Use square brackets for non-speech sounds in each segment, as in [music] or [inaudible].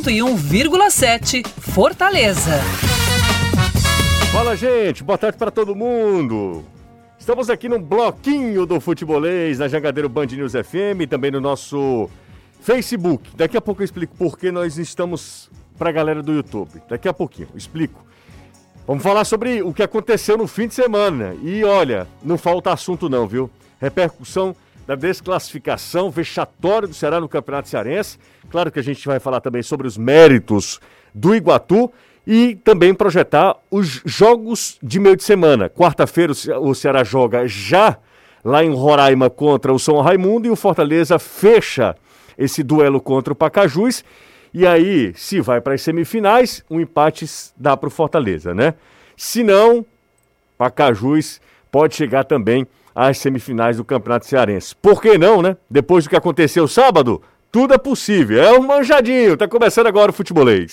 101,7 Fortaleza. Fala, gente. Boa tarde para todo mundo. Estamos aqui no bloquinho do futebolês, na Jangadeiro Band News FM, também no nosso Facebook. Daqui a pouco eu explico por que nós estamos para a galera do YouTube. Daqui a pouquinho, explico. Vamos falar sobre o que aconteceu no fim de semana. E olha, não falta assunto não, viu? Repercussão da desclassificação vexatória do Ceará no Campeonato Cearense. Claro que a gente vai falar também sobre os méritos do Iguatu e também projetar os jogos de meio de semana. Quarta-feira o Ceará joga já lá em Roraima contra o São Raimundo e o Fortaleza fecha esse duelo contra o Pacajus. E aí, se vai para as semifinais, um empate dá para o Fortaleza, né? Se não, Pacajus pode chegar também às semifinais do Campeonato Cearense. Por que não, né? Depois do que aconteceu sábado, tudo é possível. É um manjadinho. Tá começando agora o futebolês.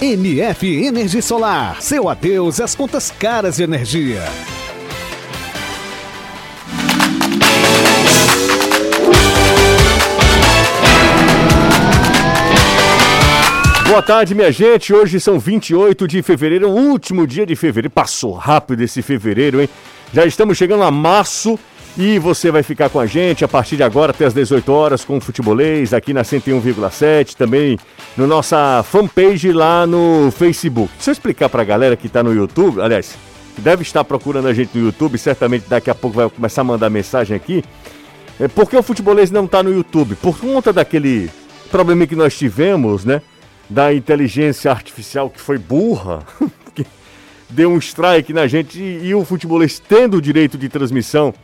MF Energia Solar. Seu adeus às contas caras de energia. Boa tarde, minha gente. Hoje são 28 de fevereiro, o último dia de fevereiro. Passou rápido esse fevereiro, hein? Já estamos chegando a março e você vai ficar com a gente a partir de agora até as 18 horas com o Futebolês aqui na 101,7, também no nossa fanpage lá no Facebook. Deixa eu explicar pra galera que tá no YouTube, aliás, que deve estar procurando a gente no YouTube, certamente daqui a pouco vai começar a mandar mensagem aqui. É porque o Futebolês não tá no YouTube? Por conta daquele problema que nós tivemos, né? Da inteligência artificial que foi burra, [laughs] que deu um strike na gente e, e o Futebolês tendo o direito de transmissão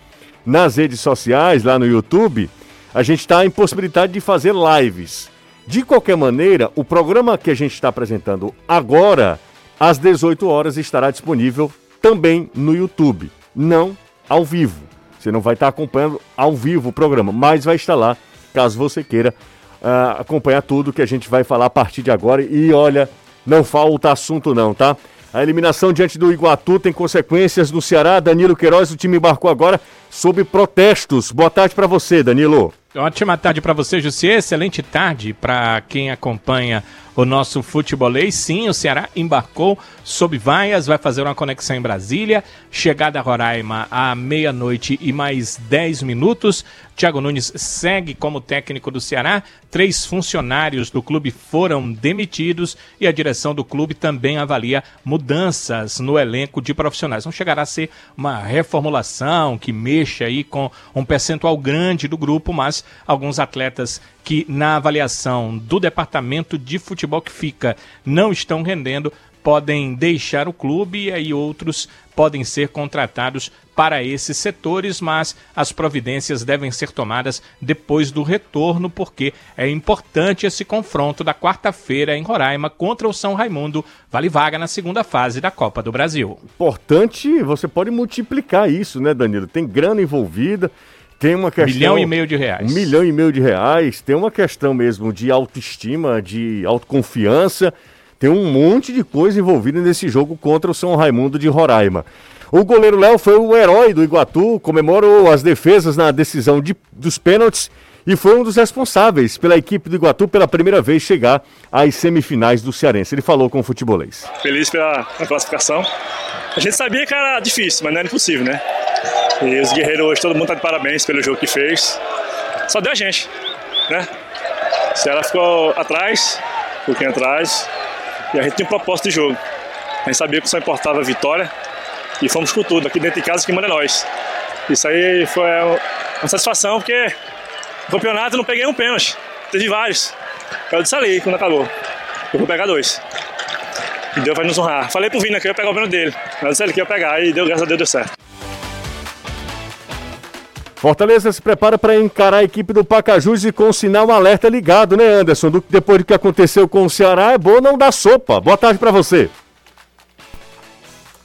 nas redes sociais, lá no YouTube, a gente está em possibilidade de fazer lives. De qualquer maneira, o programa que a gente está apresentando agora, às 18 horas, estará disponível também no YouTube. Não ao vivo. Você não vai estar acompanhando ao vivo o programa, mas vai estar lá, caso você queira uh, acompanhar tudo que a gente vai falar a partir de agora. E olha, não falta assunto não, tá? A eliminação diante do Iguatu tem consequências no Ceará. Danilo Queiroz, o time embarcou agora sob protestos. Boa tarde para você, Danilo. Ótima tarde para você, Jussi. Excelente tarde para quem acompanha o nosso futebolês. Sim, o Ceará embarcou sob vaias, vai fazer uma conexão em Brasília. Chegada a Roraima à meia-noite e mais 10 minutos. Thiago Nunes segue como técnico do Ceará. Três funcionários do clube foram demitidos e a direção do clube também avalia mudanças no elenco de profissionais. Não chegará a ser uma reformulação que mexa aí com um percentual grande do grupo, mas alguns atletas que na avaliação do departamento de futebol que fica não estão rendendo podem deixar o clube e aí outros podem ser contratados para esses setores, mas as providências devem ser tomadas depois do retorno, porque é importante esse confronto da quarta-feira em Roraima contra o São Raimundo, vale vaga na segunda fase da Copa do Brasil. Importante, você pode multiplicar isso, né, Danilo? Tem grana envolvida. Tem uma questão. Milhão e meio de reais. Um milhão e meio de reais. Tem uma questão mesmo de autoestima, de autoconfiança. Tem um monte de coisa envolvida nesse jogo contra o São Raimundo de Roraima. O goleiro Léo foi o herói do Iguatu, comemorou as defesas na decisão de, dos pênaltis e foi um dos responsáveis pela equipe do Iguatu pela primeira vez chegar às semifinais do Cearense. Ele falou com o futebolês. Feliz pela classificação. A gente sabia que era difícil, mas não era impossível, né? E os guerreiros hoje, todo mundo tá de parabéns pelo jogo que fez. Só deu a gente, né? O Ceará ficou atrás, um pouquinho atrás, e a gente tinha um propósito de jogo. A gente sabia que só importava a vitória e fomos com tudo. Aqui dentro de casa que manda nós. Isso aí foi uma satisfação, porque no campeonato eu não peguei um pênalti. Teve vários. Eu disse ali quando acabou. Eu vou pegar dois. E Deus vai nos honrar. Falei pro Vina que eu ia pegar o pênalti dele. Mas disse ele que ia pegar e deu, graças a Deus deu certo. Fortaleza se prepara para encarar a equipe do Pacajus e com sinal alerta ligado, né, Anderson? Do, depois do que aconteceu com o Ceará, é bom não dar sopa. Boa tarde para você.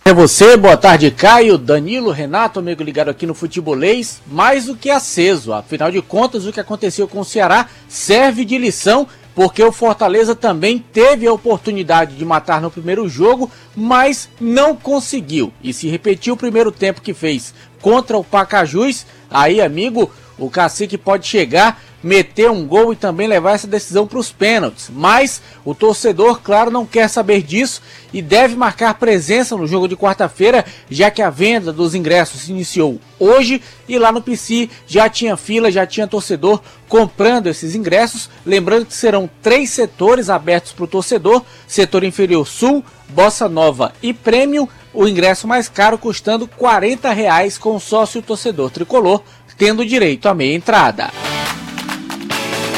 É você, boa tarde, Caio, Danilo, Renato, amigo ligado aqui no Futebolês, mais do que aceso. Afinal de contas, o que aconteceu com o Ceará serve de lição, porque o Fortaleza também teve a oportunidade de matar no primeiro jogo, mas não conseguiu. E se repetiu o primeiro tempo que fez contra o Pacajus, aí, amigo, o cacique pode chegar meter um gol e também levar essa decisão para os pênaltis. Mas o torcedor, claro, não quer saber disso e deve marcar presença no jogo de quarta-feira, já que a venda dos ingressos iniciou hoje e lá no PC já tinha fila, já tinha torcedor comprando esses ingressos. Lembrando que serão três setores abertos para o torcedor: setor inferior sul, bossa nova e prêmio. O ingresso mais caro custando 40 reais com sócio torcedor tricolor, tendo direito à meia entrada.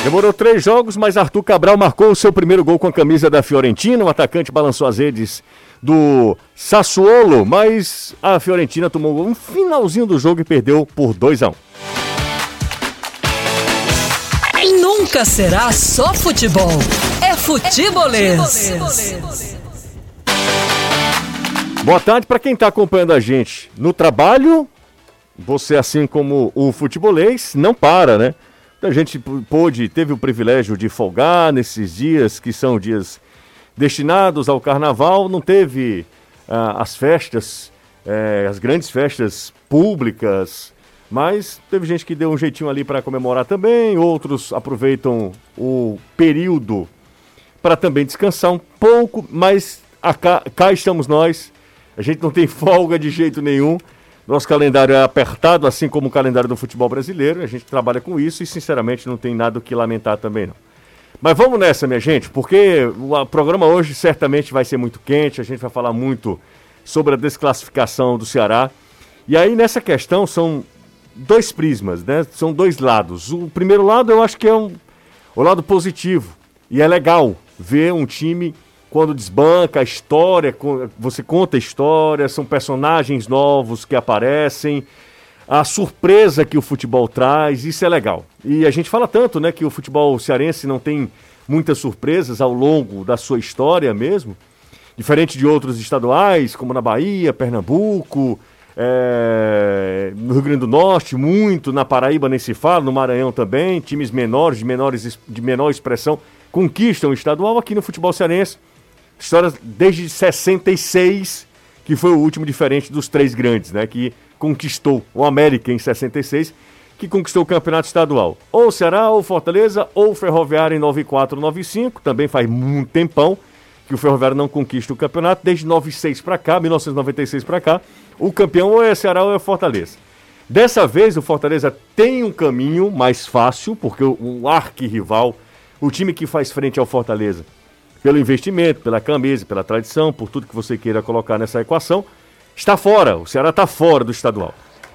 Demorou três jogos, mas Arthur Cabral marcou o seu primeiro gol com a camisa da Fiorentina. O atacante balançou as redes do Sassuolo, mas a Fiorentina tomou um finalzinho do jogo e perdeu por 2 a 1 um. Nunca será só futebol. É futebolês. Boa tarde para quem está acompanhando a gente no trabalho. Você, assim como o futebolês, não para, né? A gente pôde, teve o privilégio de folgar nesses dias que são dias destinados ao carnaval, não teve ah, as festas, eh, as grandes festas públicas, mas teve gente que deu um jeitinho ali para comemorar também, outros aproveitam o período para também descansar um pouco, mas cá, cá estamos nós, a gente não tem folga de jeito nenhum. Nosso calendário é apertado, assim como o calendário do futebol brasileiro. A gente trabalha com isso e, sinceramente, não tem nada o que lamentar também, não. Mas vamos nessa, minha gente, porque o programa hoje certamente vai ser muito quente. A gente vai falar muito sobre a desclassificação do Ceará. E aí, nessa questão, são dois prismas, né? São dois lados. O primeiro lado, eu acho que é um, o lado positivo. E é legal ver um time quando desbanca a história, você conta a história, são personagens novos que aparecem, a surpresa que o futebol traz, isso é legal. E a gente fala tanto, né, que o futebol cearense não tem muitas surpresas ao longo da sua história mesmo, diferente de outros estaduais, como na Bahia, Pernambuco, é, no Rio Grande do Norte, muito, na Paraíba nem se fala, no Maranhão também, times menores, de, menores, de menor expressão, conquistam o estadual aqui no futebol cearense História desde 66, que foi o último diferente dos três grandes, né? Que conquistou o América em 66, que conquistou o campeonato estadual. Ou Ceará, ou Fortaleza, ou Ferroviária em 94, 95, também faz muito tempão que o Ferroviário não conquista o campeonato, desde 96 para cá, 1996 para cá, o campeão ou é Ceará ou é Fortaleza. Dessa vez o Fortaleza tem um caminho mais fácil, porque o, o arquirrival, o time que faz frente ao Fortaleza, pelo investimento, pela camisa, pela tradição, por tudo que você queira colocar nessa equação, está fora. O Ceará está fora do estadual.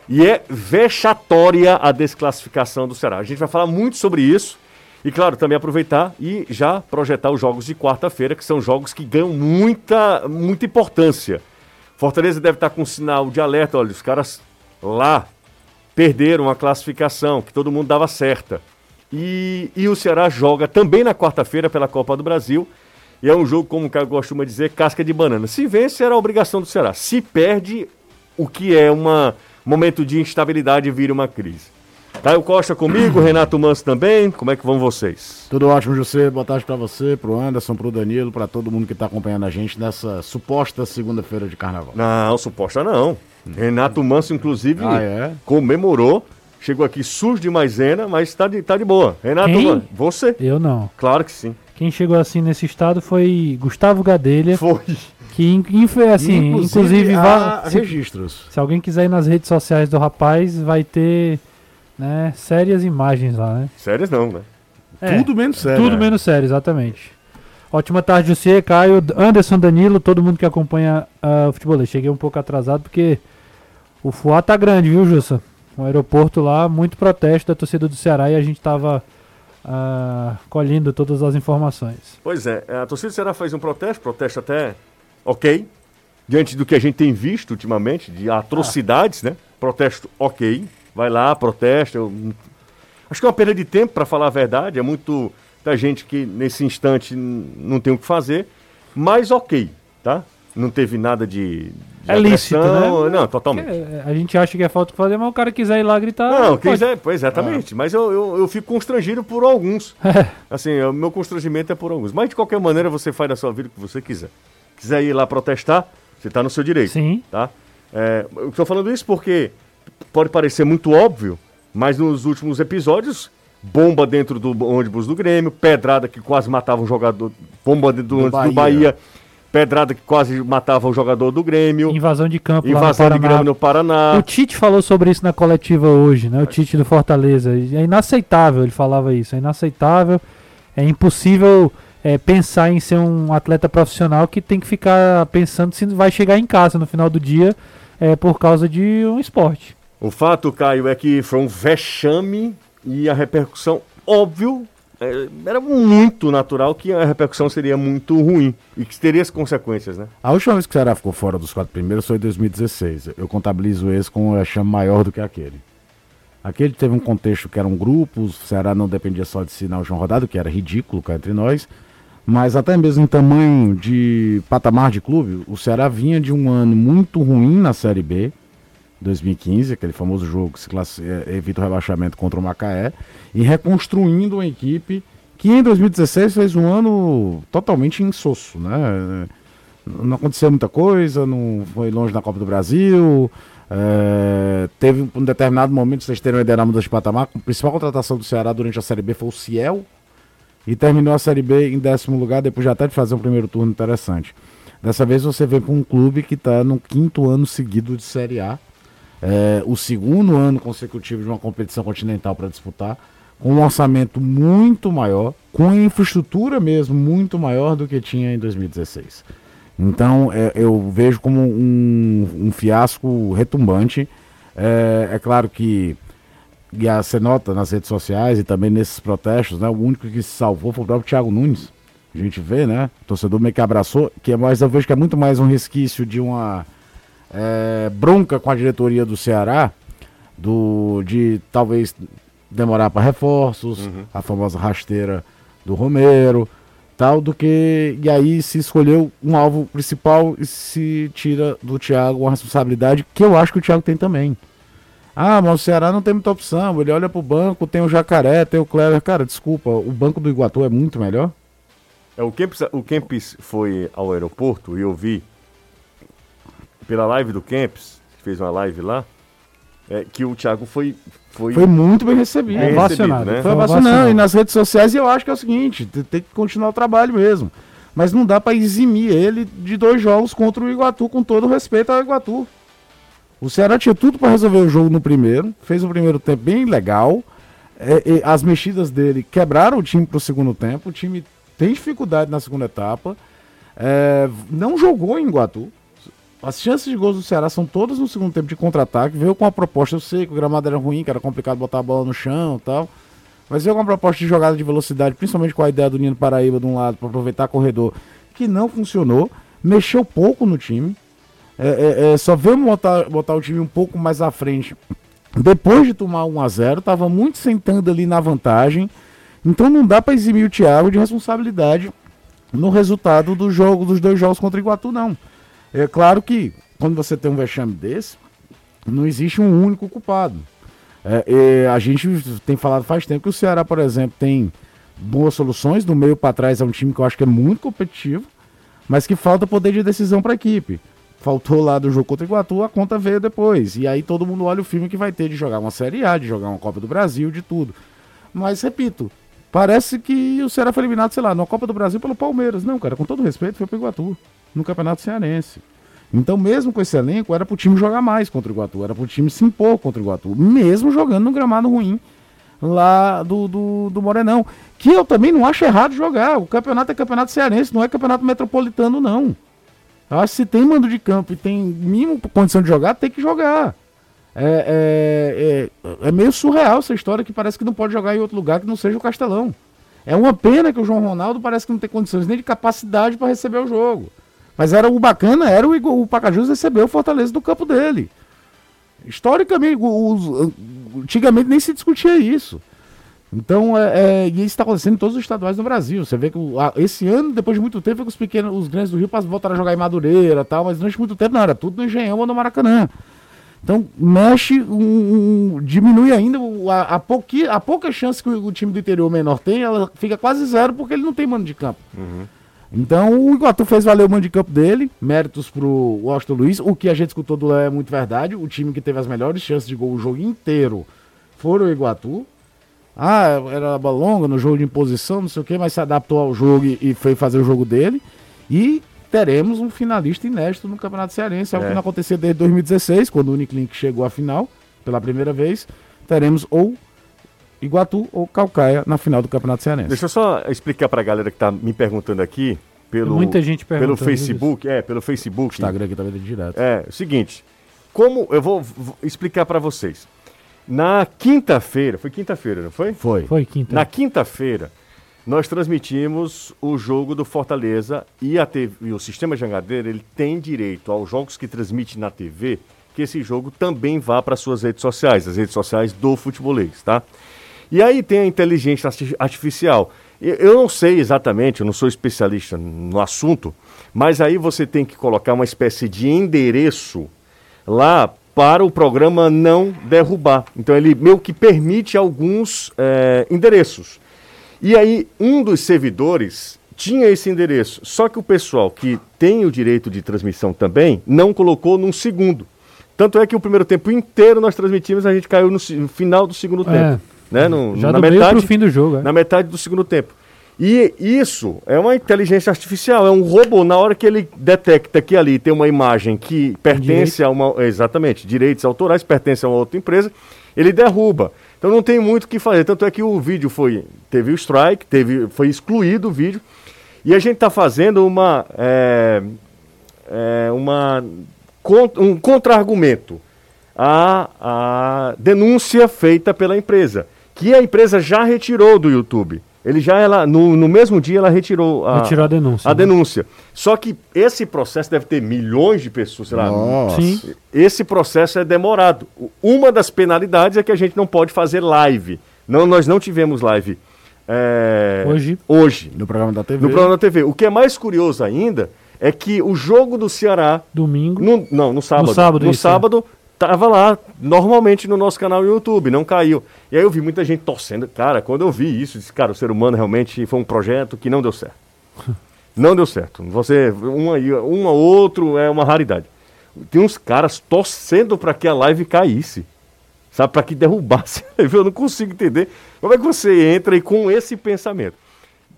E é vexatória a desclassificação do Ceará. A gente vai falar muito sobre isso. E, claro, também aproveitar e já projetar os jogos de quarta-feira, que são jogos que ganham muita, muita importância. Fortaleza deve estar com um sinal de alerta. Olha, os caras lá perderam a classificação, que todo mundo dava certa. E, e o Ceará joga também na quarta-feira pela Copa do Brasil e é um jogo, como o cara costuma dizer, casca de banana. Se vence, era a obrigação do Ceará. Se perde, o que é um momento de instabilidade vira uma crise. Caio Costa comigo, [clears throat] Renato Manso também. Como é que vão vocês? Tudo ótimo, José. Boa tarde para você, pro Anderson, pro Danilo, para todo mundo que está acompanhando a gente nessa suposta segunda-feira de carnaval. Não, suposta não. Renato Manso, inclusive, ah, é? comemorou. Chegou aqui sujo de maisena, mas tá de, tá de boa. Renato, Quem? você? Eu não. Claro que sim. Quem chegou assim nesse estado foi Gustavo Gadelha. Foi. Que assim, inclusive, inclusive há se, registros. Se alguém quiser ir nas redes sociais do rapaz, vai ter né, sérias imagens lá, né? Sérias não, né? É, tudo menos sério. Tudo menos sério, exatamente. Ótima tarde, você, Caio, Anderson, Danilo, todo mundo que acompanha uh, o futebol. cheguei um pouco atrasado porque o Fuá tá grande, viu, Jussa? O aeroporto lá, muito protesto da torcida do Ceará e a gente tava ah, colhendo todas as informações. Pois é, a torcida do Ceará fez um protesto, protesto até ok, diante do que a gente tem visto ultimamente, de atrocidades, ah. né? Protesto ok. vai lá, protesta. Acho que é uma perda de tempo, para falar a verdade. É muito da gente que nesse instante não tem o que fazer. Mas ok, tá? Não teve nada de. De É lícito, né? Não, totalmente. É, A gente acha que é falta que fazer, mas o cara quiser ir lá gritar. Não, pode. quiser, pois exatamente. Mas eu, eu, eu fico constrangido por alguns. [laughs] Assim, o meu constrangimento é por alguns. Mas de qualquer maneira você faz da sua vida o que você quiser. Quiser ir lá protestar, você está no seu direito. Sim. Tá? É, eu estou falando isso porque pode parecer muito óbvio, mas nos últimos episódios, bomba dentro do ônibus do Grêmio, pedrada que quase matava um jogador, bomba dentro do, Do ônibus do Bahia. Pedrada que quase matava o jogador do Grêmio, Invasão de campo invasão de Grêmio no Paraná. O Tite falou sobre isso na coletiva hoje, né? O Tite do Fortaleza. É inaceitável, ele falava isso. É inaceitável. É impossível é, pensar em ser um atleta profissional que tem que ficar pensando se vai chegar em casa no final do dia é, por causa de um esporte. O fato, Caio, é que foi um vexame e a repercussão, óbvio, era muito natural que a repercussão seria muito ruim e que teria as consequências, né? A última vez que o Ceará ficou fora dos quatro primeiros foi em 2016. Eu contabilizo esse com um vexame maior do que aquele. Aquele teve um contexto que eram grupos, o Ceará não dependia só de si na última rodada, que era ridículo cá entre nós. Mas até mesmo em tamanho de patamar de clube, o Ceará vinha de um ano muito ruim na Série B, 2015, aquele famoso jogo que se classi- eh, evita o rebaixamento contra o Macaé, e reconstruindo uma equipe que em 2016 fez um ano totalmente insosso, né? Não aconteceu muita coisa, não foi longe na Copa do Brasil. eh, teve um determinado momento, vocês terem uma ideia na mudança de patamar, a principal contratação do Ceará durante a Série B foi o Ciel, e terminou a Série B em décimo lugar, depois já até de fazer um primeiro turno interessante. Dessa vez você vem para um clube que está no quinto ano seguido de Série A, é, o segundo ano consecutivo de uma competição continental para disputar, com um orçamento muito maior, com infraestrutura mesmo muito maior do que tinha em 2016. Então é, eu vejo como um, um fiasco retumbante. É, é claro que e a, você nota nas redes sociais e também nesses protestos, né? O único que se salvou foi o próprio Thiago Nunes. A gente vê, né? O torcedor meio que abraçou, que é mais, eu vejo que é muito mais um resquício de uma é, bronca com a diretoria do Ceará, do, de talvez demorar para reforços, a famosa rasteira do Romero, tal, do que. E aí se escolheu um alvo principal e se tira do Thiago uma responsabilidade que eu acho que o Thiago tem também. Ah, mas o Ceará não tem muita opção. Ele olha pro banco, tem o Jacaré, tem o Clever. Cara, desculpa, o banco do Iguatu é muito melhor. É, o, Kempis, o Kempis foi ao aeroporto e eu vi pela live do Kempis, que fez uma live lá, é, que o Thiago foi. Foi, Foi muito bem recebido. Bem recebido, né? Foi vacinando. E nas redes sociais eu acho que é o seguinte: te- tem que continuar o trabalho mesmo. Mas não dá pra eximir ele de dois jogos contra o Iguatu, com todo o respeito ao Iguatu. O Ceará tinha tudo pra resolver o jogo no primeiro, fez o primeiro tempo bem legal. É, e as mexidas dele quebraram o time pro segundo tempo. O time tem dificuldade na segunda etapa. É, não jogou em Iguatu. As chances de gols do Ceará são todas no segundo tempo de contra-ataque. Veio com uma proposta, eu sei que o gramado era ruim, que era complicado botar a bola no chão e tal. Mas veio com uma proposta de jogada de velocidade, principalmente com a ideia do Nino Paraíba de um lado, para aproveitar corredor, que não funcionou. Mexeu pouco no time. É, é, é, só veio botar, botar o time um pouco mais à frente. Depois de tomar 1 a 0 estava muito sentando ali na vantagem. Então não dá para eximir o Thiago de responsabilidade no resultado do jogo, dos dois jogos contra o Iguatu, não. É claro que quando você tem um vexame desse, não existe um único culpado. É, é, a gente tem falado faz tempo que o Ceará, por exemplo, tem boas soluções. Do meio para trás é um time que eu acho que é muito competitivo, mas que falta poder de decisão para a equipe. Faltou lá do jogo contra o Iguatu, a conta veio depois. E aí todo mundo olha o filme que vai ter de jogar uma Série A, de jogar uma Copa do Brasil, de tudo. Mas, repito, parece que o Ceará foi eliminado, sei lá, na Copa do Brasil pelo Palmeiras. Não, cara, com todo respeito, foi pro Iguatu, no Campeonato Cearense. Então, mesmo com esse elenco, era pro time jogar mais contra o Iguatu, era pro time se impor contra o Iguatu, mesmo jogando no gramado ruim lá do, do, do Morenão. Que eu também não acho errado jogar. O campeonato é campeonato cearense, não é campeonato metropolitano, não. Eu acho que se tem mando de campo e tem mínimo condição de jogar, tem que jogar. É, é, é, é meio surreal essa história que parece que não pode jogar em outro lugar que não seja o Castelão. É uma pena que o João Ronaldo parece que não tem condições nem de capacidade para receber o jogo. Mas era o bacana, era o, o Pacajus receber o Fortaleza do campo dele. Historicamente, antigamente nem se discutia isso. Então, é, é, e isso está acontecendo em todos os estaduais do Brasil. Você vê que a, esse ano, depois de muito tempo, é que os pequenos, os grandes do Rio voltaram a jogar em Madureira tal, mas durante muito tempo não, era tudo no Engenhão ou no Maracanã. Então, mexe, um, um, diminui ainda a, a, pouqui, a pouca chance que o, o, time do interior menor tem, ela fica quase zero porque ele não tem mano de campo. Uhum. Então, o Iguatu fez valer o mano de campo dele, méritos pro Washington Luiz. O que a gente escutou do Léo é muito verdade. O time que teve as melhores chances de gol o jogo inteiro foram o Iguatu. Ah, era longa no jogo de imposição, não sei o que, mas se adaptou ao jogo e, e foi fazer o jogo dele. E teremos um finalista inédito no Campeonato Cearense, algo é. que não aconteceu desde 2016, quando o Uniclinic chegou à final pela primeira vez. Teremos ou Iguatu ou Calcaia na final do Campeonato Cearense. Deixa eu só explicar para a galera que está me perguntando aqui pelo muita gente pelo Facebook, isso. é, pelo Facebook, Instagram aqui tá vendo direto. É, o seguinte, como eu vou, vou explicar para vocês. Na quinta-feira, foi quinta-feira, não foi? Foi. Foi quinta. Na quinta-feira, nós transmitimos o jogo do Fortaleza e, a TV, e o Sistema Jangadeiro ele tem direito aos jogos que transmite na TV, que esse jogo também vá para suas redes sociais, as redes sociais do futebolês, tá? E aí tem a inteligência artificial. Eu não sei exatamente, eu não sou especialista no assunto, mas aí você tem que colocar uma espécie de endereço lá para o programa não derrubar. Então ele meio que permite alguns é, endereços. E aí um dos servidores tinha esse endereço, só que o pessoal que tem o direito de transmissão também não colocou num segundo. Tanto é que o primeiro tempo inteiro nós transmitimos, a gente caiu no, no final do segundo é, tempo. Né? No, já na metade, fim do jogo. É. Na metade do segundo tempo. E isso é uma inteligência artificial, é um robô. Na hora que ele detecta que ali tem uma imagem que pertence Direito. a uma. Exatamente, direitos autorais, pertence a uma outra empresa, ele derruba. Então não tem muito o que fazer. Tanto é que o vídeo foi. Teve o strike, teve, foi excluído o vídeo. E a gente está fazendo uma. É, é, uma um contra-argumento à, à denúncia feita pela empresa, que a empresa já retirou do YouTube. Ele já ela no, no mesmo dia ela retirou a, retirou a denúncia. A né? denúncia. Só que esse processo deve ter milhões de pessoas, sei lá. Nossa. Sim. Esse processo é demorado. Uma das penalidades é que a gente não pode fazer live. Não, nós não tivemos live é, hoje. Hoje. No programa da TV. No programa da TV. O que é mais curioso ainda é que o jogo do Ceará. Domingo. No, não, no sábado. No sábado, no isso, sábado é tava lá normalmente no nosso canal no YouTube, não caiu. E aí eu vi muita gente torcendo. Cara, quando eu vi isso, disse, cara, o ser humano realmente foi um projeto que não deu certo. [laughs] não deu certo. Você, um aí, um ou outro é uma raridade. Tem uns caras torcendo para que a live caísse. Sabe, para que derrubasse. [laughs] Eu não consigo entender como é que você entra aí com esse pensamento.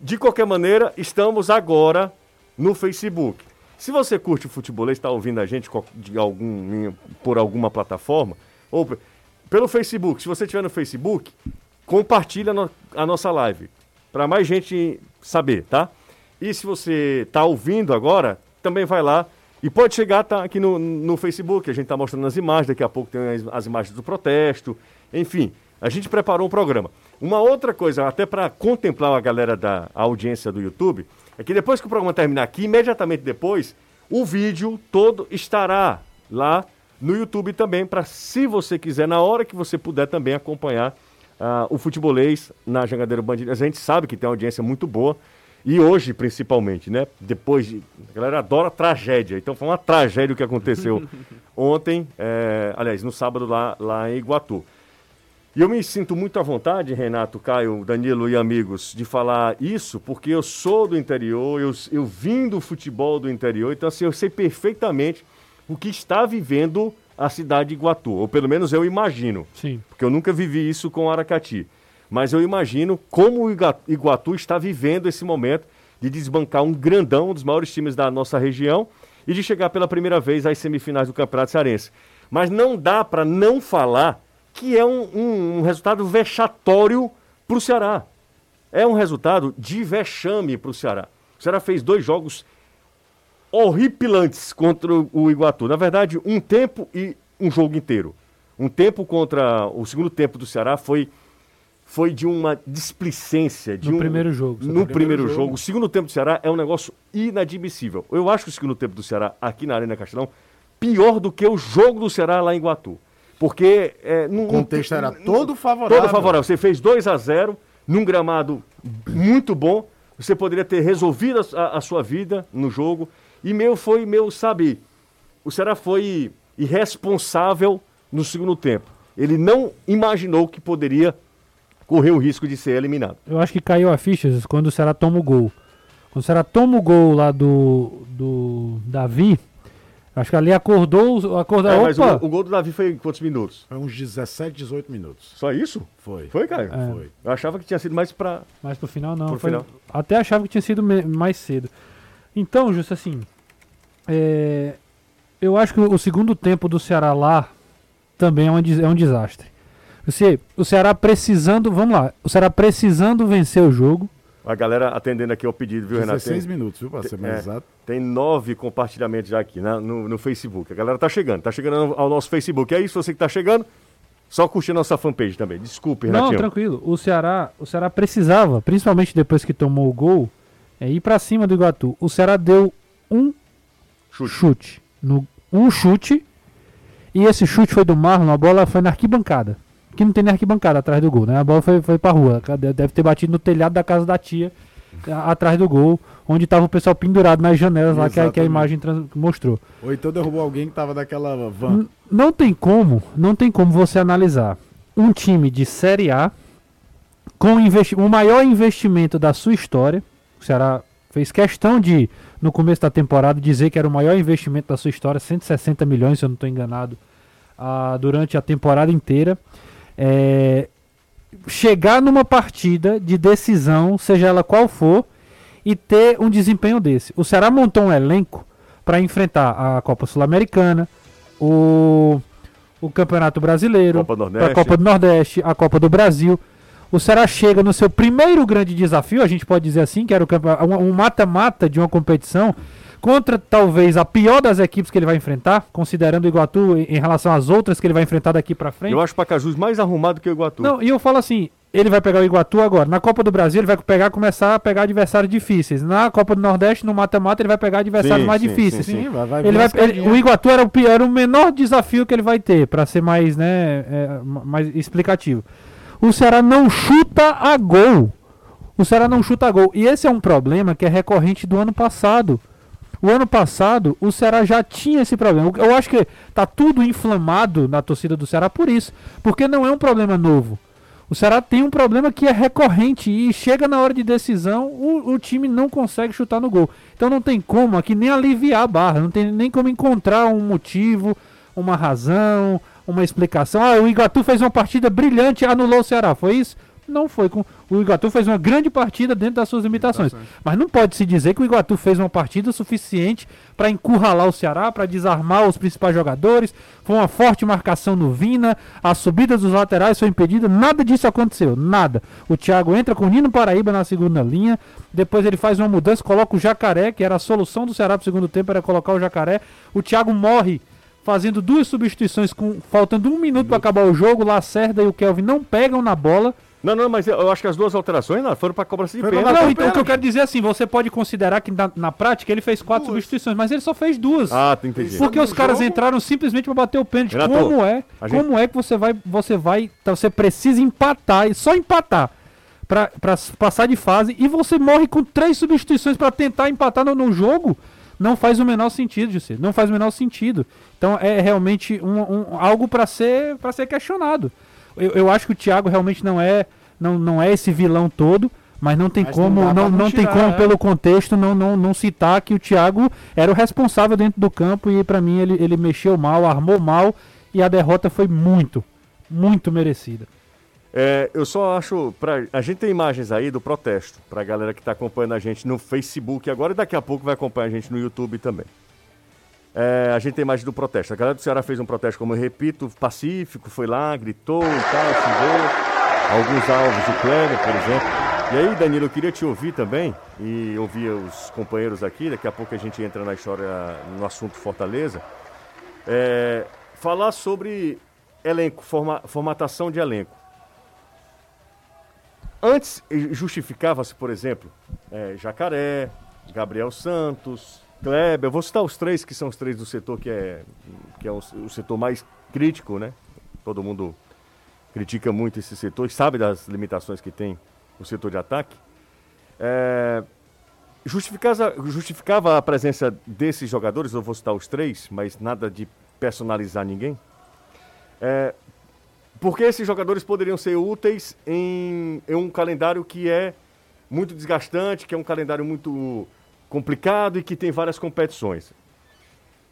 De qualquer maneira, estamos agora no Facebook. Se você curte futebol e está ouvindo a gente de algum, por alguma plataforma, ou pelo Facebook, se você estiver no Facebook, compartilha a nossa live, para mais gente saber, tá? E se você está ouvindo agora, também vai lá e pode chegar tá, aqui no, no Facebook, a gente está mostrando as imagens, daqui a pouco tem as, as imagens do protesto, enfim, a gente preparou um programa. Uma outra coisa, até para contemplar a galera da audiência do YouTube, é que depois que o programa terminar aqui, imediatamente depois, o vídeo todo estará lá no YouTube também, para se você quiser, na hora que você puder também acompanhar uh, o futebolês na Jangadeiro Band. A gente sabe que tem uma audiência muito boa. E hoje, principalmente, né? Depois de. A galera adora tragédia. Então foi uma tragédia o que aconteceu [laughs] ontem, é, aliás, no sábado lá, lá em Iguatu. E eu me sinto muito à vontade, Renato, Caio, Danilo e amigos, de falar isso, porque eu sou do interior, eu, eu vim do futebol do interior, então assim, eu sei perfeitamente o que está vivendo a cidade de Iguatu, ou pelo menos eu imagino. Sim. Porque eu nunca vivi isso com Aracati. Mas eu imagino como o Iguatu está vivendo esse momento de desbancar um grandão, um dos maiores times da nossa região, e de chegar pela primeira vez às semifinais do Campeonato Cearense. Mas não dá para não falar que é um, um, um resultado vexatório para o Ceará. É um resultado de vexame para o Ceará. O Ceará fez dois jogos horripilantes contra o Iguatu. Na verdade, um tempo e um jogo inteiro. Um tempo contra o segundo tempo do Ceará foi foi de uma displicência. De no um, primeiro jogo. No primeiro, primeiro jogo. jogo. O segundo tempo do Ceará é um negócio inadmissível. Eu acho que o segundo tempo do Ceará aqui na Arena Castelão pior do que o jogo do Ceará lá em Iguatu. Porque. É, o contexto era todo favorável. Todo favorável. Você fez 2 a 0 num gramado muito bom. Você poderia ter resolvido a, a sua vida no jogo. E meu foi, meu, sabe, o Ceará foi irresponsável no segundo tempo. Ele não imaginou que poderia correr o risco de ser eliminado. Eu acho que caiu a ficha quando o Ceará toma o gol. Quando o Ceará toma o gol lá do, do Davi, acho que ali acordou. acordou é, mas o, o, gol do Davi foi em quantos minutos? Foi uns 17, 18 minutos. Só isso? Foi. Foi, Caio? É. Foi. Eu achava que tinha sido mais para. Mais pro final, não. Pro foi, final. Até achava que tinha sido mais cedo. Então, Justo, assim. É, eu acho que o segundo tempo do Ceará lá também é um, é um desastre. Você, o Ceará precisando, vamos lá, o Ceará precisando vencer o jogo. A galera atendendo aqui ao pedido, viu, Renato? 16 minutos, viu, para ser mais é, exato. Tem nove compartilhamentos já aqui né, no, no Facebook. A galera tá chegando, tá chegando ao nosso Facebook. É isso, você que tá chegando, só curtir nossa fanpage também. Desculpe, Renatinho. Não, tranquilo. O Ceará, o Ceará precisava, principalmente depois que tomou o gol, é ir para cima do Iguatu. O Ceará deu um chute, chute no, um chute e esse chute foi do Marlon, a bola foi na arquibancada que não tem nem arquibancada atrás do gol, né? A bola foi, foi pra rua. Deve ter batido no telhado da casa da tia, atrás do gol, onde tava o pessoal pendurado nas janelas lá que a, que a, imagem mostrou. Ou então derrubou alguém que tava daquela van. N não tem como, não tem como você analisar um time de Série A com o maior investimento da sua história. O Ceará fez questão de, no começo da temporada, dizer que era o maior investimento da sua história, 160 milhões, se eu não estou enganado, uh, durante a temporada inteira é, chegar numa partida de decisão, seja ela qual for, e ter um desempenho desse. O Ceará montou um elenco para enfrentar a Copa Sul-Americana, o, o Campeonato Brasileiro, Copa a Copa do Nordeste, a Copa do Brasil. O Ceará chega no seu primeiro grande desafio, a gente pode dizer assim, que era um mata-mata de uma competição contra talvez a pior das equipes que ele vai enfrentar, considerando o Iguatu em, relação às outras que ele vai enfrentar daqui para frente. Eu acho o Pacajus mais arrumado que o Iguatu. Não, e eu falo assim, ele vai pegar o Iguatu agora. Na Copa do Brasil, ele vai pegar começar a pegar adversários difíceis. Na Copa do Nordeste, no mata-mata, ele vai pegar adversários sim, mais sim, difíceis. Sim, sim. Vai, vai ele vai, ele, o Iguatu era o, era o menor desafio que ele vai ter, para ser mais, né, é, mais explicativo. O Ceará não chuta a gol. O Ceará não chuta a gol. E esse é um problema que é recorrente do ano passado. O ano passado, o Ceará já tinha esse problema. Eu acho que tá tudo inflamado na torcida do Ceará por isso. Porque não é um problema novo. O Ceará tem um problema que é recorrente e chega na hora de decisão, o, o, time não consegue chutar no gol. Então não tem como aqui nem aliviar a barra, não tem nem como encontrar um motivo, uma razão, uma explicação. Ah, o Igatu fez uma partida brilhante, anulou o Ceará, foi isso? Não foi com. O Iguatu fez uma grande partida dentro das suas limitações. Mas não pode se dizer que o Iguatu fez uma partida suficiente para encurralar o Ceará, para desarmar os principais jogadores. Foi uma forte marcação no Vina, a subida dos laterais foi impedida. Nada disso aconteceu, nada. O Thiago entra com o Nino Paraíba na segunda linha. Depois ele faz uma mudança, coloca o Jacaré, que era a solução do Ceará para o segundo tempo, era colocar o Jacaré. O Thiago morre fazendo duas substituições com faltando um minuto para acabar o jogo. Lacerda e o Kelvin não pegam na bola. Não, não, mas eu acho que as duas alterações não, foram para cobrança de pênalti. Não, então o que eu quero dizer é assim, você pode considerar que na, na prática ele fez quatro duas. substituições, mas ele só fez duas. Ah, entendi. Porque os caras jogo... entraram simplesmente para bater o pênalti. Renato, como é? Gente... Como é que você vai, você vai, então você precisa empatar e só empatar para passar de fase e você morre com três substituições para tentar empatar no, no, jogo? Não faz o menor sentido, José. Não faz o menor sentido. Então é realmente um, um algo para ser para ser questionado. Eu, eu acho que o Thiago realmente não é, não, não é esse vilão todo, mas não tem mas como, não, não, não tirar, tem como é. pelo contexto não, não, não citar que o Thiago era o responsável dentro do campo e para mim ele, ele mexeu mal, armou mal e a derrota foi muito, muito merecida. É, eu só acho. Pra, a gente tem imagens aí do protesto, para a galera que está acompanhando a gente no Facebook agora e daqui a pouco vai acompanhar a gente no YouTube também. É, a gente tem imagem do protesto. A galera do Ceará fez um protesto, como eu repito, pacífico, foi lá, gritou e tal, xingou. Alguns alvos, o Kleber, por exemplo. E aí, Danilo, eu queria te ouvir também, e ouvir os companheiros aqui, daqui a pouco a gente entra na história, no assunto Fortaleza. É, falar sobre elenco, forma, formatação de elenco. Antes justificava-se, por exemplo, é, Jacaré, Gabriel Santos, Kleber, vou citar os três que são os três do setor que é, que é o, o setor mais crítico, né? todo mundo critica muito esse setor, sabe das limitações que tem o setor de ataque. É, justificava, justificava a presença desses jogadores, eu vou citar os três, mas nada de personalizar ninguém. É, porque esses jogadores poderiam ser úteis em, em um calendário que é muito desgastante, que é um calendário muito complicado e que tem várias competições.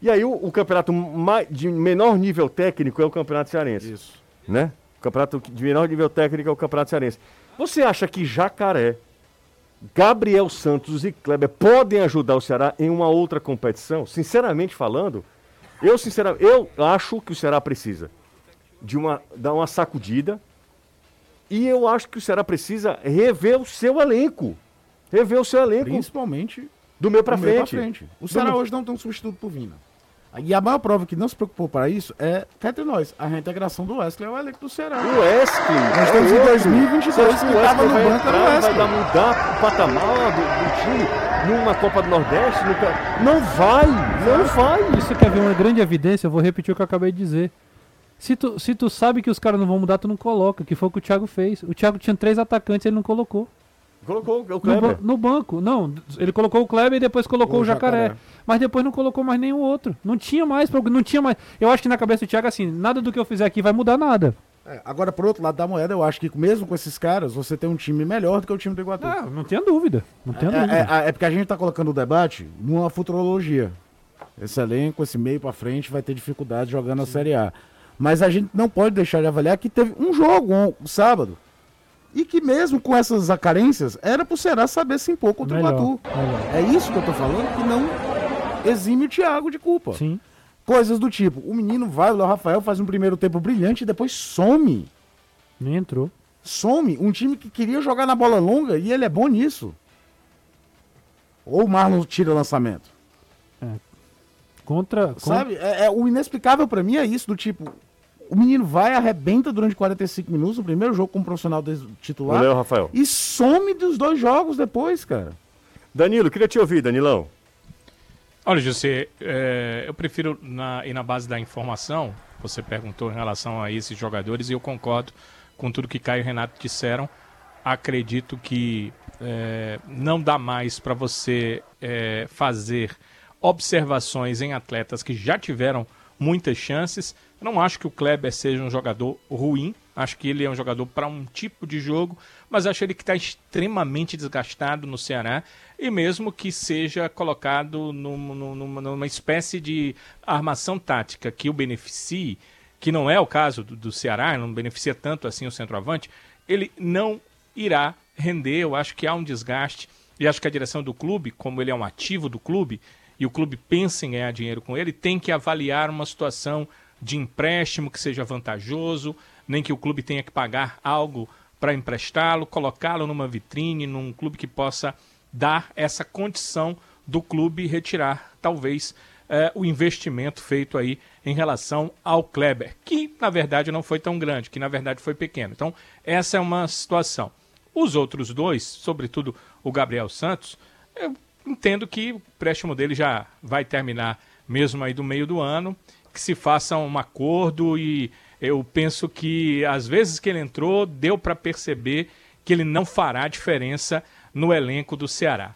E aí o, o campeonato mais, de menor nível técnico é o campeonato cearense. Isso. Né? O campeonato de menor nível técnico é o campeonato cearense. Você acha que Jacaré, Gabriel Santos e Kleber podem ajudar o Ceará em uma outra competição? Sinceramente falando, eu sinceramente, eu acho que o Ceará precisa de uma dar uma sacudida e eu acho que o Ceará precisa rever o seu elenco. Rever o seu elenco. Principalmente do meio para frente. frente. O Ceará hoje não tem um substituto por Vina. E a maior prova que não se preocupou para isso é, cá entre nós, a reintegração do Wesley ao elenco do Ceará. O Wesley? Nós estamos em 2022 que o Wesley no vai banco entrar, vai dar mudar o patamar do, do, time numa Copa do Nordeste? Nunca... Não vai, não vai. Isso quer ver uma grande evidência, eu vou repetir o que eu acabei de dizer. Se tu, se tu sabe que os caras não vão mudar, tu não coloca, que foi o que o Thiago fez. O Thiago tinha três atacantes, ele não colocou. Colocou o Kleber. No, no, banco, não. Ele colocou o Kleber e depois colocou o, o jacaré. jacaré. Mas depois não colocou mais nenhum outro. Não tinha mais, não tinha mais. Eu acho que na cabeça do Thiago, assim, nada do que eu fizer aqui vai mudar nada. É, agora, por outro lado da moeda, eu acho que mesmo com esses caras, você tem um time melhor do que o time do Iguatu. Ah, não tenha dúvida. Não tenha é, dúvida. É, é, porque a gente tá colocando o debate numa futurologia. Esse elenco, esse meio para frente, vai ter dificuldade jogando Sim. a Série A. Mas a gente não pode deixar de avaliar que teve um jogo um, sábado e que mesmo com essas carências, era pro Ceará saber se impor contra melhor, o Iguatu. É isso que eu tô falando, que não exime o Thiago de culpa. Sim. Coisas do tipo, o menino vai, o Léo Rafael faz um primeiro tempo brilhante e depois some. Nem entrou. Some. Um time que queria jogar na bola longa e ele é bom nisso. Ou o Marlon tira lançamento. É. Contra. Sabe? É, é, o inexplicável para mim é isso, do tipo, o menino vai, arrebenta durante 45 minutos, o primeiro jogo como profissional titular. Valeu, Rafael. E some dos dois jogos depois, cara. Danilo, queria te ouvir, Danilão. Olha, José, é, eu prefiro na, ir na base da informação. Você perguntou em relação a esses jogadores e eu concordo com tudo que Caio e Renato disseram. Acredito que é, não dá mais para você é, fazer observações em atletas que já tiveram muitas chances. Eu não acho que o Kleber seja um jogador ruim, acho que ele é um jogador para um tipo de jogo, mas acho ele que está extremamente desgastado no Ceará e mesmo que seja colocado numa, numa, numa, espécie de armação tática que o beneficie, que não é o caso do, do Ceará, não beneficia tanto assim o centroavante, ele não irá render. Eu acho que há um desgaste e acho que a direção do clube, como ele é um ativo do clube, e o clube pensa em ganhar dinheiro com ele, tem que avaliar uma situação de empréstimo que seja vantajoso, nem que o clube tenha que pagar algo para emprestá-lo, colocá-lo numa vitrine, num clube que possa dar essa condição do clube retirar, talvez, eh, o investimento feito aí em relação ao Kleber, que na verdade não foi tão grande, que na verdade foi pequeno. Então, essa é uma situação. Os outros dois, sobretudo o Gabriel Santos, eu entendo que o empréstimo dele já vai terminar mesmo aí do meio do ano, que se faça um acordo e eu penso que às vezes que ele entrou deu para perceber que ele não fará diferença no elenco do Ceará.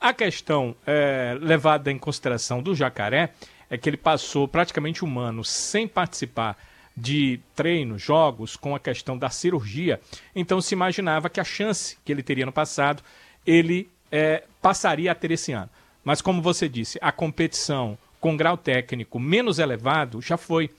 A questão é, levada em consideração do Jacaré é que ele passou praticamente um ano sem participar de treinos, jogos, com a questão da cirurgia. Então se imaginava que a chance que ele teria no passado, ele é, passaria a ter esse ano. Mas como você disse, a competição com grau técnico menos elevado já foi.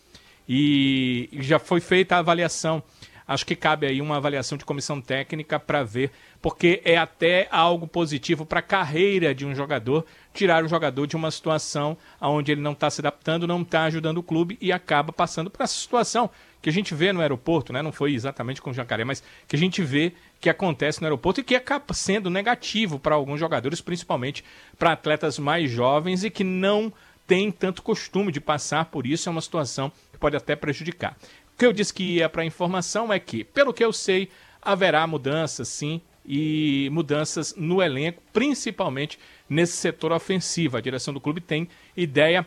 E já foi feita a avaliação. Acho que cabe aí uma avaliação de comissão técnica para ver, porque é até algo positivo para a carreira de um jogador, tirar o jogador de uma situação onde ele não está se adaptando, não está ajudando o clube e acaba passando por essa situação que a gente vê no aeroporto, né? Não foi exatamente com o Jacaré, mas que a gente vê que acontece no aeroporto e que acaba sendo negativo para alguns jogadores, principalmente para atletas mais jovens e que não têm tanto costume de passar por isso. É uma situação que pode até prejudicar. O que eu disse que ia para a informação é que, pelo que eu sei, haverá mudanças, sim, e mudanças no elenco, principalmente nesse setor ofensivo. A direção do clube tem ideia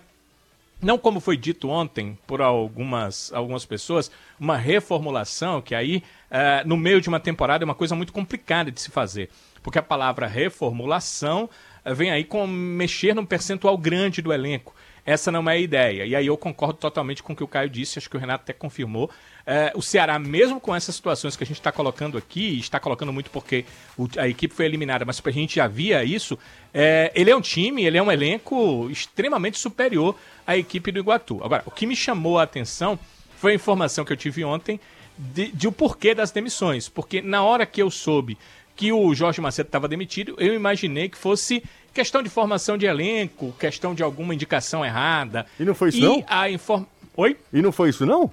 não como foi dito ontem por algumas, algumas pessoas, uma reformulação que aí, uh, no meio de uma temporada, é uma coisa muito complicada de se fazer. Porque a palavra reformulação vem aí com mexer num percentual grande do elenco. Essa não é a ideia. E aí eu concordo totalmente com o que o Caio disse, acho que o Renato até confirmou. É, o Ceará, mesmo com essas situações que a gente está colocando aqui, está colocando muito porque o, a equipe foi eliminada, mas a gente já via isso, é, ele é um time, ele é um elenco extremamente superior à equipe do Iguatu. Agora, o que me chamou a atenção foi a informação que eu tive ontem de, de o porquê das demissões. Porque na hora que eu soube que o Jorge Macedo estava demitido, eu imaginei que fosse questão de formação de elenco, questão de alguma indicação errada. E não foi isso, e não? A inform... Oi? E não foi isso, não?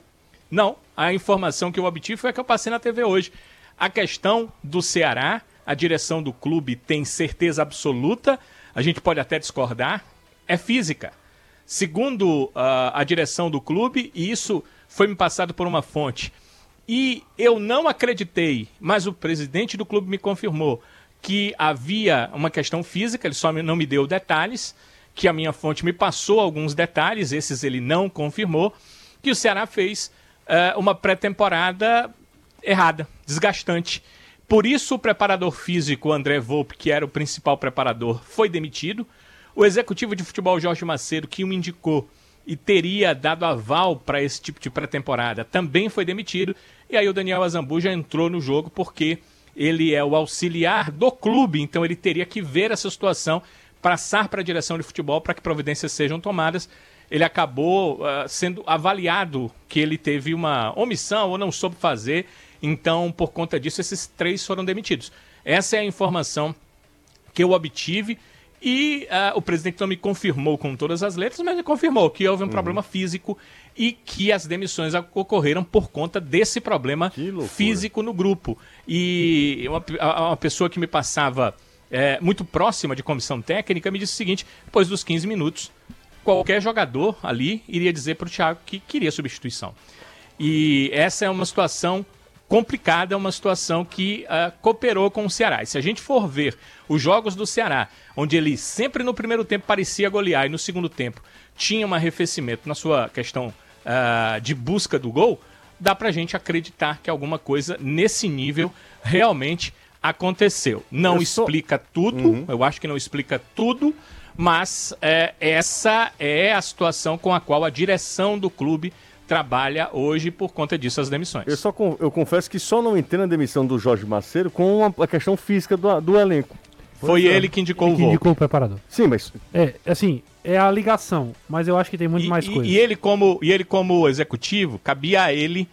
Não. A informação que eu obtive foi a que eu passei na TV hoje. A questão do Ceará, a direção do clube tem certeza absoluta, a gente pode até discordar, é física. Segundo uh, a direção do clube, e isso foi me passado por uma fonte, e eu não acreditei, mas o presidente do clube me confirmou que havia uma questão física, ele só não me deu detalhes, que a minha fonte me passou alguns detalhes, esses ele não confirmou, que o Ceará fez uh, uma pré-temporada errada, desgastante. Por isso, o preparador físico André Volpe, que era o principal preparador, foi demitido. O executivo de futebol Jorge Macedo, que o indicou e teria dado aval para esse tipo de pré-temporada, também foi demitido. E aí o Daniel Azambu já entrou no jogo porque ele é o auxiliar do clube, então ele teria que ver essa situação, passar para a direção de futebol para que providências sejam tomadas ele acabou uh, sendo avaliado que ele teve uma omissão ou não soube fazer. Então, por conta disso, esses três foram demitidos. Essa é a informação que eu obtive. E uh, o presidente não me confirmou com todas as letras, mas me confirmou que houve um uhum. problema físico e que as demissões ocorreram por conta desse problema físico no grupo. E uma, uma pessoa que me passava é, muito próxima de comissão técnica me disse o seguinte: depois dos 15 minutos, qualquer jogador ali iria dizer para o Thiago que queria substituição. E essa é uma situação complicada, é uma situação que uh, cooperou com o Ceará. E se a gente for ver os jogos do Ceará, onde ele sempre no primeiro tempo parecia golear e no segundo tempo tinha um arrefecimento na sua questão uh, de busca do gol, dá pra gente acreditar que alguma coisa nesse nível realmente aconteceu. Não eu explica sou... tudo, uhum. eu acho que não explica tudo, mas é, essa é a situação com a qual a direção do clube trabalha hoje por conta disso as demissões. Eu, só, eu confesso que só não entendo a demissão do Jorge Macedo com a, a questão física do, do elenco. Foi é. ele que indicou ele o que indicou o preparador. Sim, mas é assim é a ligação, mas eu acho que tem muito e, mais coisa. E ele como e ele como executivo cabia a ele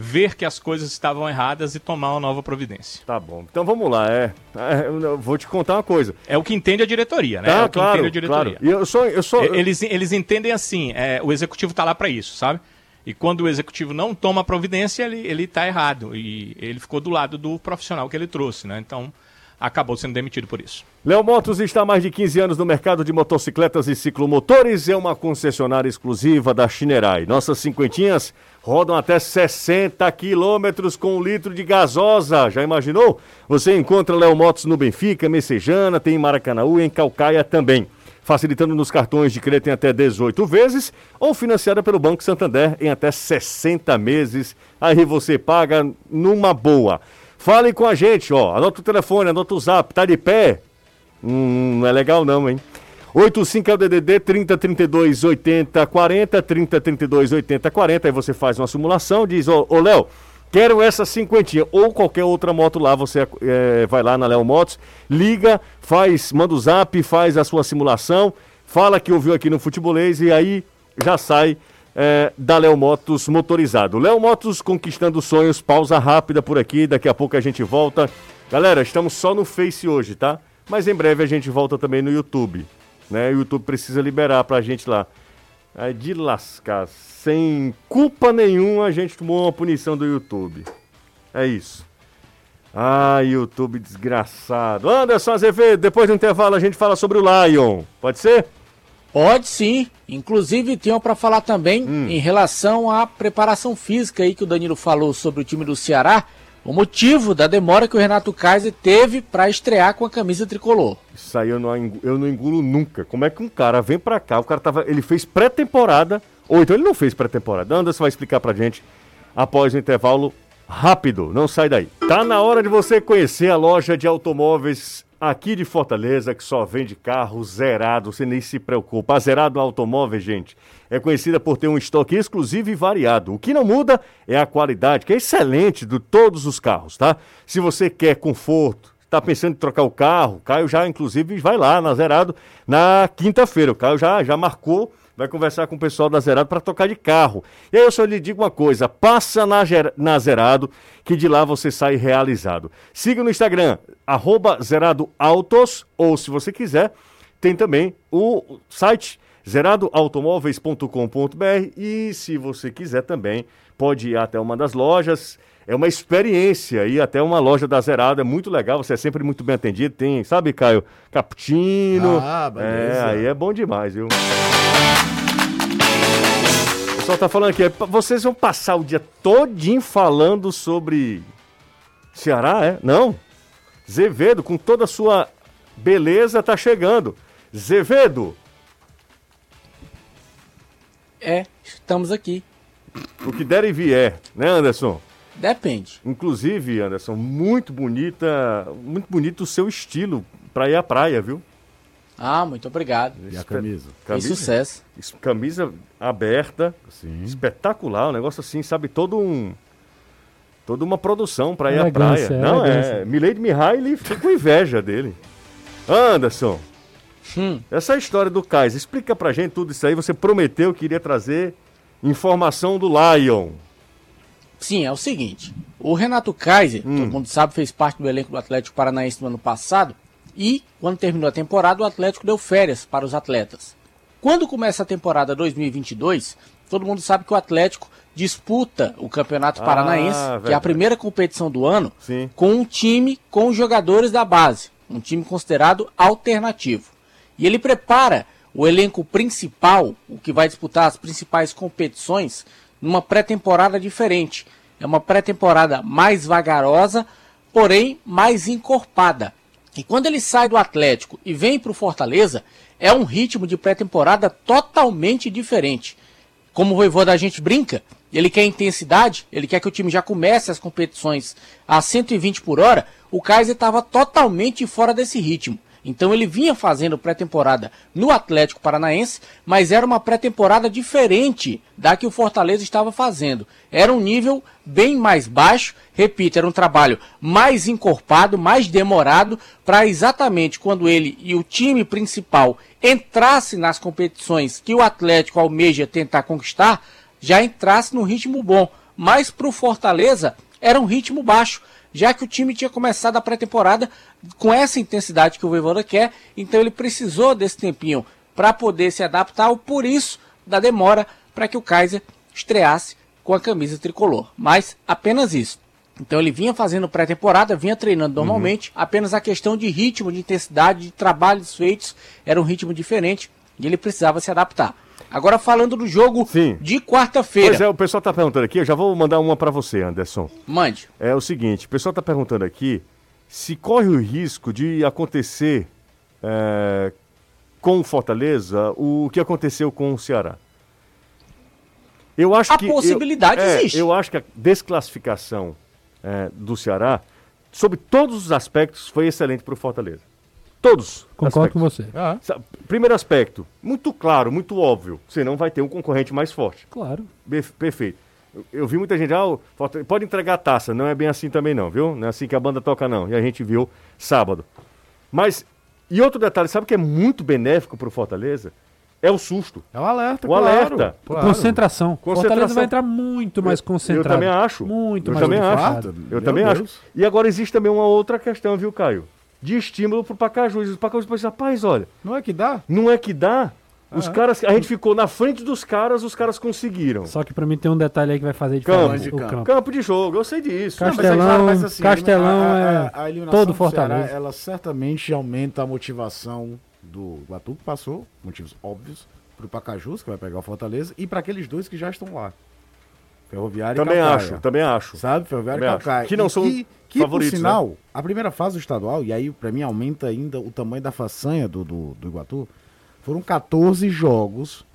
ver que as coisas estavam erradas e tomar uma nova providência. Tá bom. Então vamos lá. É, é eu vou te contar uma coisa. É o que entende a diretoria, né? Tá, é o que claro, entende a diretoria. Claro. E eu sou, eu sou... Eles, eles entendem assim, é, o executivo está lá para isso, sabe? E quando o executivo não toma providência, ele, ele tá errado. E ele ficou do lado do profissional que ele trouxe, né? Então, acabou sendo demitido por isso. Léo Motos está há mais de 15 anos no mercado de motocicletas e ciclomotores. É uma concessionária exclusiva da Chinerai. Nossas cinquentinhas rodam até 60 quilômetros com um litro de gasosa. Já imaginou? Você encontra Léo Motos no Benfica, Messejana, tem em Maracanãú e em Calcaia também. Facilitando nos cartões de crédito em até 18 vezes ou financiada pelo Banco Santander em até 60 meses. Aí você paga numa boa. Fale com a gente, ó. Anota o telefone, anota o zap, tá de pé? Hum, não é legal não, hein? 85 é o DDD 30 32 80 40, 30 32 80 40. Aí você faz uma simulação, diz: Ô, ô Léo, quero essa cinquentinha. Ou qualquer outra moto lá, você é, vai lá na Léo Motos, liga, faz, manda o zap, faz a sua simulação, fala que ouviu aqui no Futebolês e aí já sai é, da Léo Motos motorizado. Léo Motos conquistando sonhos, pausa rápida por aqui, daqui a pouco a gente volta. Galera, estamos só no Face hoje, tá? Mas em breve a gente volta também no YouTube né? O YouTube precisa liberar pra gente lá. Aí de lascar, sem culpa nenhuma a gente tomou uma punição do YouTube. É isso. Ah, YouTube desgraçado. Anderson Azevedo, depois do intervalo a gente fala sobre o Lion. Pode ser? Pode sim. Inclusive, tinham para falar também hum. em relação à preparação física aí que o Danilo falou sobre o time do Ceará. o motivo da demora que o Renato Kaiser teve para estrear com a camisa tricolor. Isso aí eu não, eu não engulo nunca. Como é que um cara vem para cá, o cara tava, ele fez pré-temporada, ou então ele não fez pré-temporada. Anderson vai explicar pra gente após o intervalo rápido, não sai daí. Tá na hora de você conhecer a loja de automóveis aqui de Fortaleza, que só vende carro zerado, você nem se preocupa. A Zerado Automóveis, gente, é conhecida por ter um estoque exclusivo e variado. O que não muda é a qualidade, que é excelente de todos os carros, tá? Se você quer conforto, está pensando em trocar o carro, Caio já, inclusive, vai lá na Zerado na quinta-feira. O Caio já, já marcou vai conversar com o pessoal da Zerado para tocar de carro. E aí eu só lhe digo uma coisa: passa na, na Zerado, que de lá você sai realizado. Siga no Instagram, arroba ou se você quiser, tem também o site zeradoautomóveis.com.br e se você quiser também, pode ir até uma das lojas. É uma experiência ir até uma loja da Zerado, é muito legal, você é sempre muito bem atendido. Tem, sabe, Caio, cappuccino. Ah, beleza. É, aí é bom demais, viu? O pessoal tá falando aqui, vocês vão passar o dia todinho falando sobre Ceará, é? Não. Zevedo, com toda a sua beleza, tá chegando. Zevedo. É, estamos aqui. O que der e vier, né, Anderson? Depende. Inclusive, Anderson, muito bonita, muito bonito o seu estilo para ir à praia, viu? Ah, muito obrigado. E a camisa? camisa sucesso. Camisa aberta, Sim. espetacular, um negócio assim, sabe, todo um toda uma produção para ir à praia. Não, é, Milady Mihaly fica com inveja dele. Anderson, hum. essa história do Kaiser, explica pra gente tudo isso aí, você prometeu que iria trazer informação do Lion. Sim, é o seguinte, o Renato Kaiser, hum. todo mundo sabe, fez parte do elenco do Atlético Paranaense no ano passado, e, quando terminou a temporada, o Atlético deu férias para os atletas. Quando começa a temporada 2022, todo mundo sabe que o Atlético disputa o Campeonato Paranaense, ah, que é a primeira competição do ano, Sim. com um time com jogadores da base, um time considerado alternativo. E ele prepara o elenco principal, o que vai disputar as principais competições, numa pré-temporada diferente. É uma pré-temporada mais vagarosa, porém mais encorpada. E quando ele sai do Atlético e vem para o Fortaleza, é um ritmo de pré-temporada totalmente diferente. Como o Voivô da gente brinca, ele quer intensidade, ele quer que o time já comece as competições a 120 por hora, o Kaiser estava totalmente fora desse ritmo. Então ele vinha fazendo pré-temporada no Atlético Paranaense, mas era uma pré-temporada diferente da que o Fortaleza estava fazendo. Era um nível bem mais baixo, repito, era um trabalho mais encorpado, mais demorado, para exatamente quando ele e o time principal entrasse nas competições que o Atlético almeja tentar conquistar, já entrasse no ritmo bom. Mas para o Fortaleza era um ritmo baixo já que o time tinha começado a pré-temporada com essa intensidade que o Voivoda quer, então ele precisou desse tempinho para poder se adaptar, por isso da demora para que o Kaiser estreasse com a camisa tricolor. Mas apenas isso. Então ele vinha fazendo pré-temporada, vinha treinando normalmente, uhum. apenas a questão de ritmo, de intensidade, de trabalhos feitos era um ritmo diferente e ele precisava se adaptar. Agora falando do jogo Sim. de quarta-feira. Pois é, o pessoal está perguntando aqui, eu já vou mandar uma para você, Anderson. Mande. É o seguinte, o pessoal está perguntando aqui se corre o risco de acontecer é, com o Fortaleza o que aconteceu com o Ceará. Eu acho a que possibilidade eu, é, existe. Eu acho que a desclassificação é, do Ceará, sob todos os aspectos, foi excelente para o Fortaleza. Todos. Concordo com você. Ah. Primeiro aspecto, muito claro, muito óbvio. Você não vai ter um concorrente mais forte. Claro. Perfeito. Eu, eu vi muita gente, ah, pode entregar a taça. Não é bem assim também não, viu? Não é assim que a banda toca não. E a gente viu sábado. Mas, e outro detalhe, sabe que é muito benéfico para o Fortaleza? É o susto. É o alerta, O claro, alerta. Claro. Concentração. Concentração. Fortaleza vai entrar muito mais concentrado. Eu também acho. Muito eu mais também acho. Eu também Deus. acho. E agora existe também uma outra questão, viu, Caio? de estímulo pro Pacajus. O Pacajus pensa, rapaz, olha. Não é que dá? Não é que dá. Os ah, caras, a gente ficou na frente dos caras, os caras conseguiram. Só que para mim tem um detalhe aí que vai fazer diferença. Campo, de campo. campo. campo de jogo, eu sei disso. Castelão, mas, assim, Castelão é a, a, a todo Fortaleza. Ceará, ela certamente aumenta a motivação do Guatu, que passou, motivos óbvios, pro Pacajus, que vai pegar o Fortaleza, e para aqueles dois que já estão lá. Ferroviária também e Calcaia. acho, também acho. Sabe? Ferroviária Também e Calcaia. acho. Que não E são que, que favoritos, por sinal, a primeira fase do estadual, e aí pra mim aumenta ainda o tamanho da façanha do, do, do Iguatu, foram 14 jogos.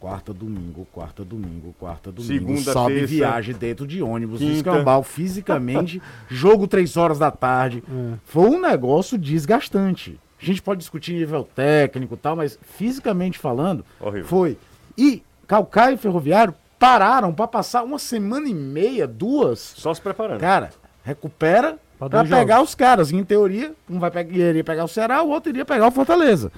Quarta, domingo, quarta, domingo, quarta, domingo. Segunda, sobe terça, viagem dentro de ônibus, quinta. escambau fisicamente, [laughs] jogo três horas da tarde. Foi um negócio desgastante. A gente pode discutir nível técnico e tal, mas fisicamente falando, Horrível. foi. E Calcaia e Ferroviário pararam pra passar uma semana e meia, duas, Só se preparando. Cara, recupera dois pegar jogos. os caras. Em teoria, um vai pegar, iria pegar o Ceará, o outro iria pegar o Fortaleza.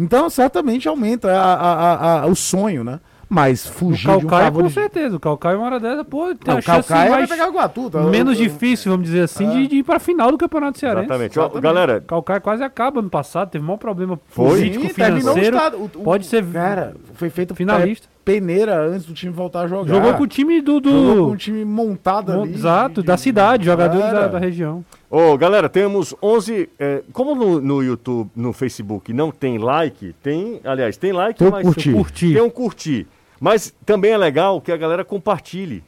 Então, certamente aumenta a- a- a- a- o sonho, né? Mas O fugir de um Calcaia, com certeza. O Calcaia, uma hora dessa, pô, tem Não, a chance Calcaia vai mais pegar o tá? menos Eu- eu- difícil, vamos dizer assim, de, de ir pra final do Campeonato Cearense. Exatamente. Exatamente. galera, O Calcaia quase acaba no passado, teve um maior problema Foi? político, Sim, terminou o financeiro. estado. O- o- pode ser Cara, foi feito finalista. Peneira antes do time voltar a jogar. Jogou com o time do. do- Jogou com um time montado ali. Exato, de- da de- cidade, jogadores da, da região. Ô, galera, temos 11. é, como no, no YouTube, no Facebook não tem like, tem. Aliás, tem like, Tem o mas curtir. Curtir. tem um curtir. Mas também é legal que a galera compartilhe.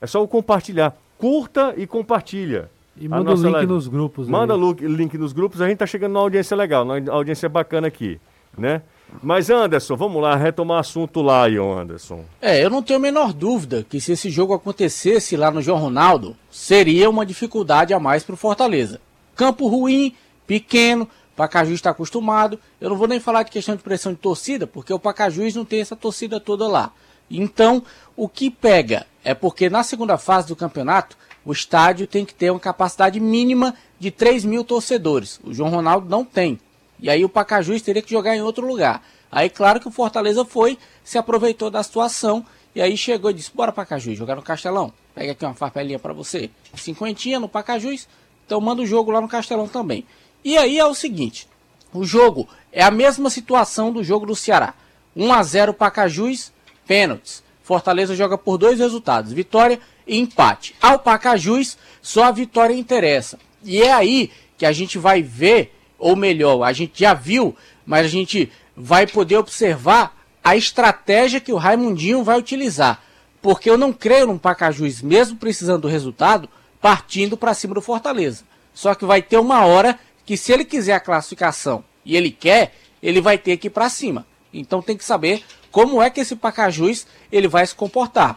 É só o compartilhar. Curta e compartilha. E manda o link live. nos grupos. Manda o link- link nos grupos, a gente tá chegando numa audiência legal, numa audiência bacana aqui, né? Mas Anderson, vamos lá, retomar assunto Lion, Anderson. É, eu não tenho a menor dúvida que se esse jogo acontecesse lá no João Ronaldo, seria uma dificuldade a mais pro Fortaleza. Campo ruim, pequeno, Pacajus está acostumado. Eu não vou nem falar de questão de pressão de torcida, porque o Pacajus não tem essa torcida toda lá. Então, o que pega é porque na segunda fase do campeonato, o estádio tem que ter uma capacidade mínima de 3 mil torcedores. O João Ronaldo não tem. E aí o Pacajus teria que jogar em outro lugar. Aí, claro que o Fortaleza foi, se aproveitou da situação e aí chegou e disse: Bora, Pacajus, jogar no Castelão. Pega aqui uma farpelinha pra você. Cinquentinha no Pacajus, então manda o jogo lá no Castelão também. E aí é o seguinte: o jogo é a mesma situação do jogo do Ceará. 1 a 0 Pacajus, pênaltis. Fortaleza joga por dois resultados: vitória e empate. Ao Pacajus, só a vitória interessa. E é aí que a gente vai ver, ou melhor, a gente já viu, mas a gente vai poder observar a estratégia que o Raimundinho vai utilizar. Porque eu não creio num Pacajus, mesmo precisando do resultado, partindo para cima do Fortaleza. Só que vai ter uma hora que, se ele quiser a classificação e ele quer, ele vai ter que ir para cima. Então tem que saber como é que esse Pacajus ele vai se comportar.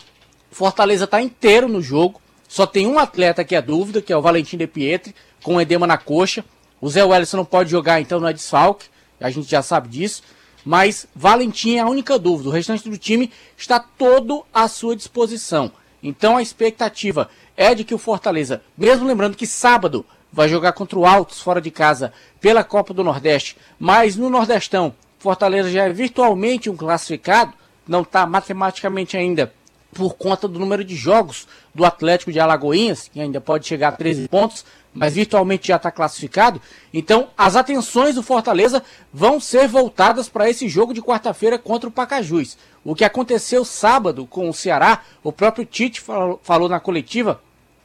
Fortaleza está inteiro no jogo. Só tem um atleta que é dúvida, que é o Valentim De Pietri, com edema na coxa. O Zé Wellison não pode jogar, então não é desfalque. A gente já sabe disso. Mas Valentim é a única dúvida. O restante do time está todo à sua disposição. Então a expectativa é de que o Fortaleza, mesmo lembrando que sábado vai jogar contra o Altos fora de casa pela Copa do Nordeste, mas no Nordestão, Fortaleza já é virtualmente um classificado, não está matematicamente ainda por conta do número de jogos do Atlético de Alagoinhas, que ainda pode chegar a 13 pontos, mas virtualmente já está classificado. Então, as atenções do Fortaleza vão ser voltadas para esse jogo de quarta-feira contra o Pacajus. O que aconteceu sábado com o Ceará, o próprio Tite falou, na coletiva,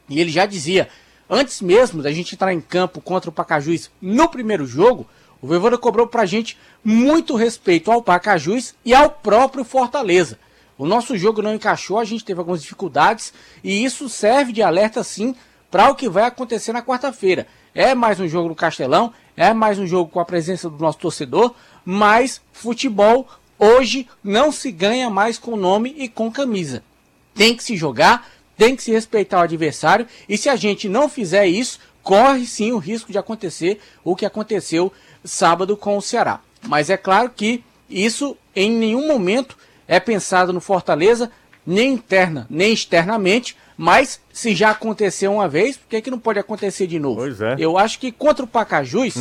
e ele já dizia, antes mesmo da gente entrar em campo contra o Pacajus no primeiro jogo, o Voivoda cobrou pra gente muito respeito ao Pacajus e ao próprio Fortaleza. O nosso jogo não encaixou, a gente teve algumas dificuldades e isso serve de alerta sim para o que vai acontecer na quarta-feira. É mais um jogo no Castelão, é mais um jogo com a presença do nosso torcedor, mas futebol hoje não se ganha mais com nome e com camisa. Tem que se jogar, tem que se respeitar o adversário e se a gente não fizer isso, corre sim o risco de acontecer o que aconteceu sábado com o Ceará. Mas é claro que isso em nenhum momento é pensado no Fortaleza, nem interna, nem externamente, mas se já aconteceu uma vez, por que, que não pode acontecer de novo? Pois é. Eu acho que contra o Pacajus,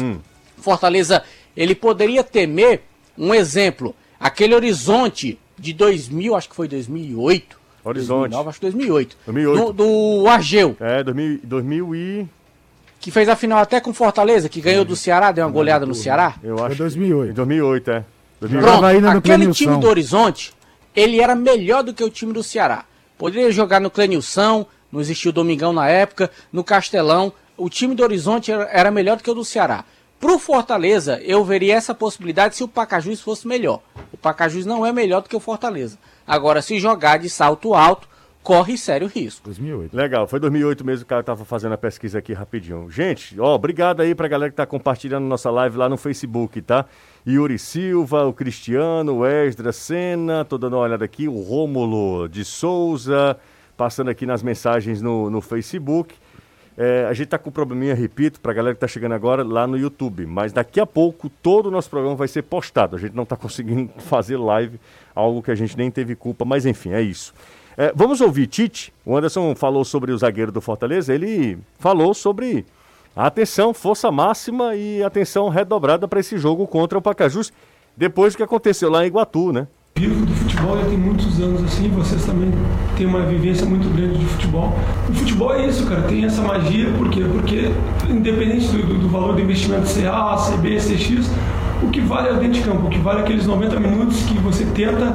Fortaleza, ele poderia temer um exemplo, aquele horizonte de 2000, acho que foi 2008. Horizonte. 2009, acho que 2008. 2008. Do, do Argeu, É, 2000, 2000 e. que fez a final até com Fortaleza, que ganhou do Ceará, deu uma goleada no Ceará. Eu Foi acho. 2008. Em 2008, é. 2008. Jogava Pronto, aquele time do Horizonte, ele era melhor do que o time do Ceará. Poderia jogar no Clenilson, não existia o Domingão na época, no Castelão. O time do Horizonte era, melhor do que o do Ceará. Pro Fortaleza, eu veria essa possibilidade se o Pacajus fosse melhor. O Pacajus não é melhor do que o Fortaleza. Agora, se jogar de salto alto, corre sério risco. 2008. Legal, foi 2008 mesmo que o cara tava fazendo a pesquisa aqui rapidinho. Gente, ó, obrigado aí pra galera que tá compartilhando nossa live lá no Facebook, tá? Yuri Silva, o Cristiano, o Esdra Senna, tô dando uma olhada aqui, o Rômulo de Souza, passando aqui nas mensagens no, no Facebook. É, a gente tá com um probleminha, repito, pra galera que tá chegando agora lá no YouTube, mas daqui a pouco todo o nosso programa vai ser postado. A gente não tá [laughs] conseguindo fazer live, algo que a gente nem teve culpa, mas enfim, é isso. É, vamos ouvir Tite. O Anderson falou sobre o zagueiro do Fortaleza. Ele falou sobre atenção, força máxima e atenção redobrada para esse jogo contra o Pacajus, depois do que aconteceu lá em Iguatu, né? Vivo do futebol já tem muitos anos assim, vocês também têm uma vivência muito grande de futebol. O futebol é isso, cara, tem essa magia, por quê? Porque independente do, do, do valor do investimento ser A, CB, CX, o que vale é o dentro de campo, o que vale é aqueles 90 minutos que você tenta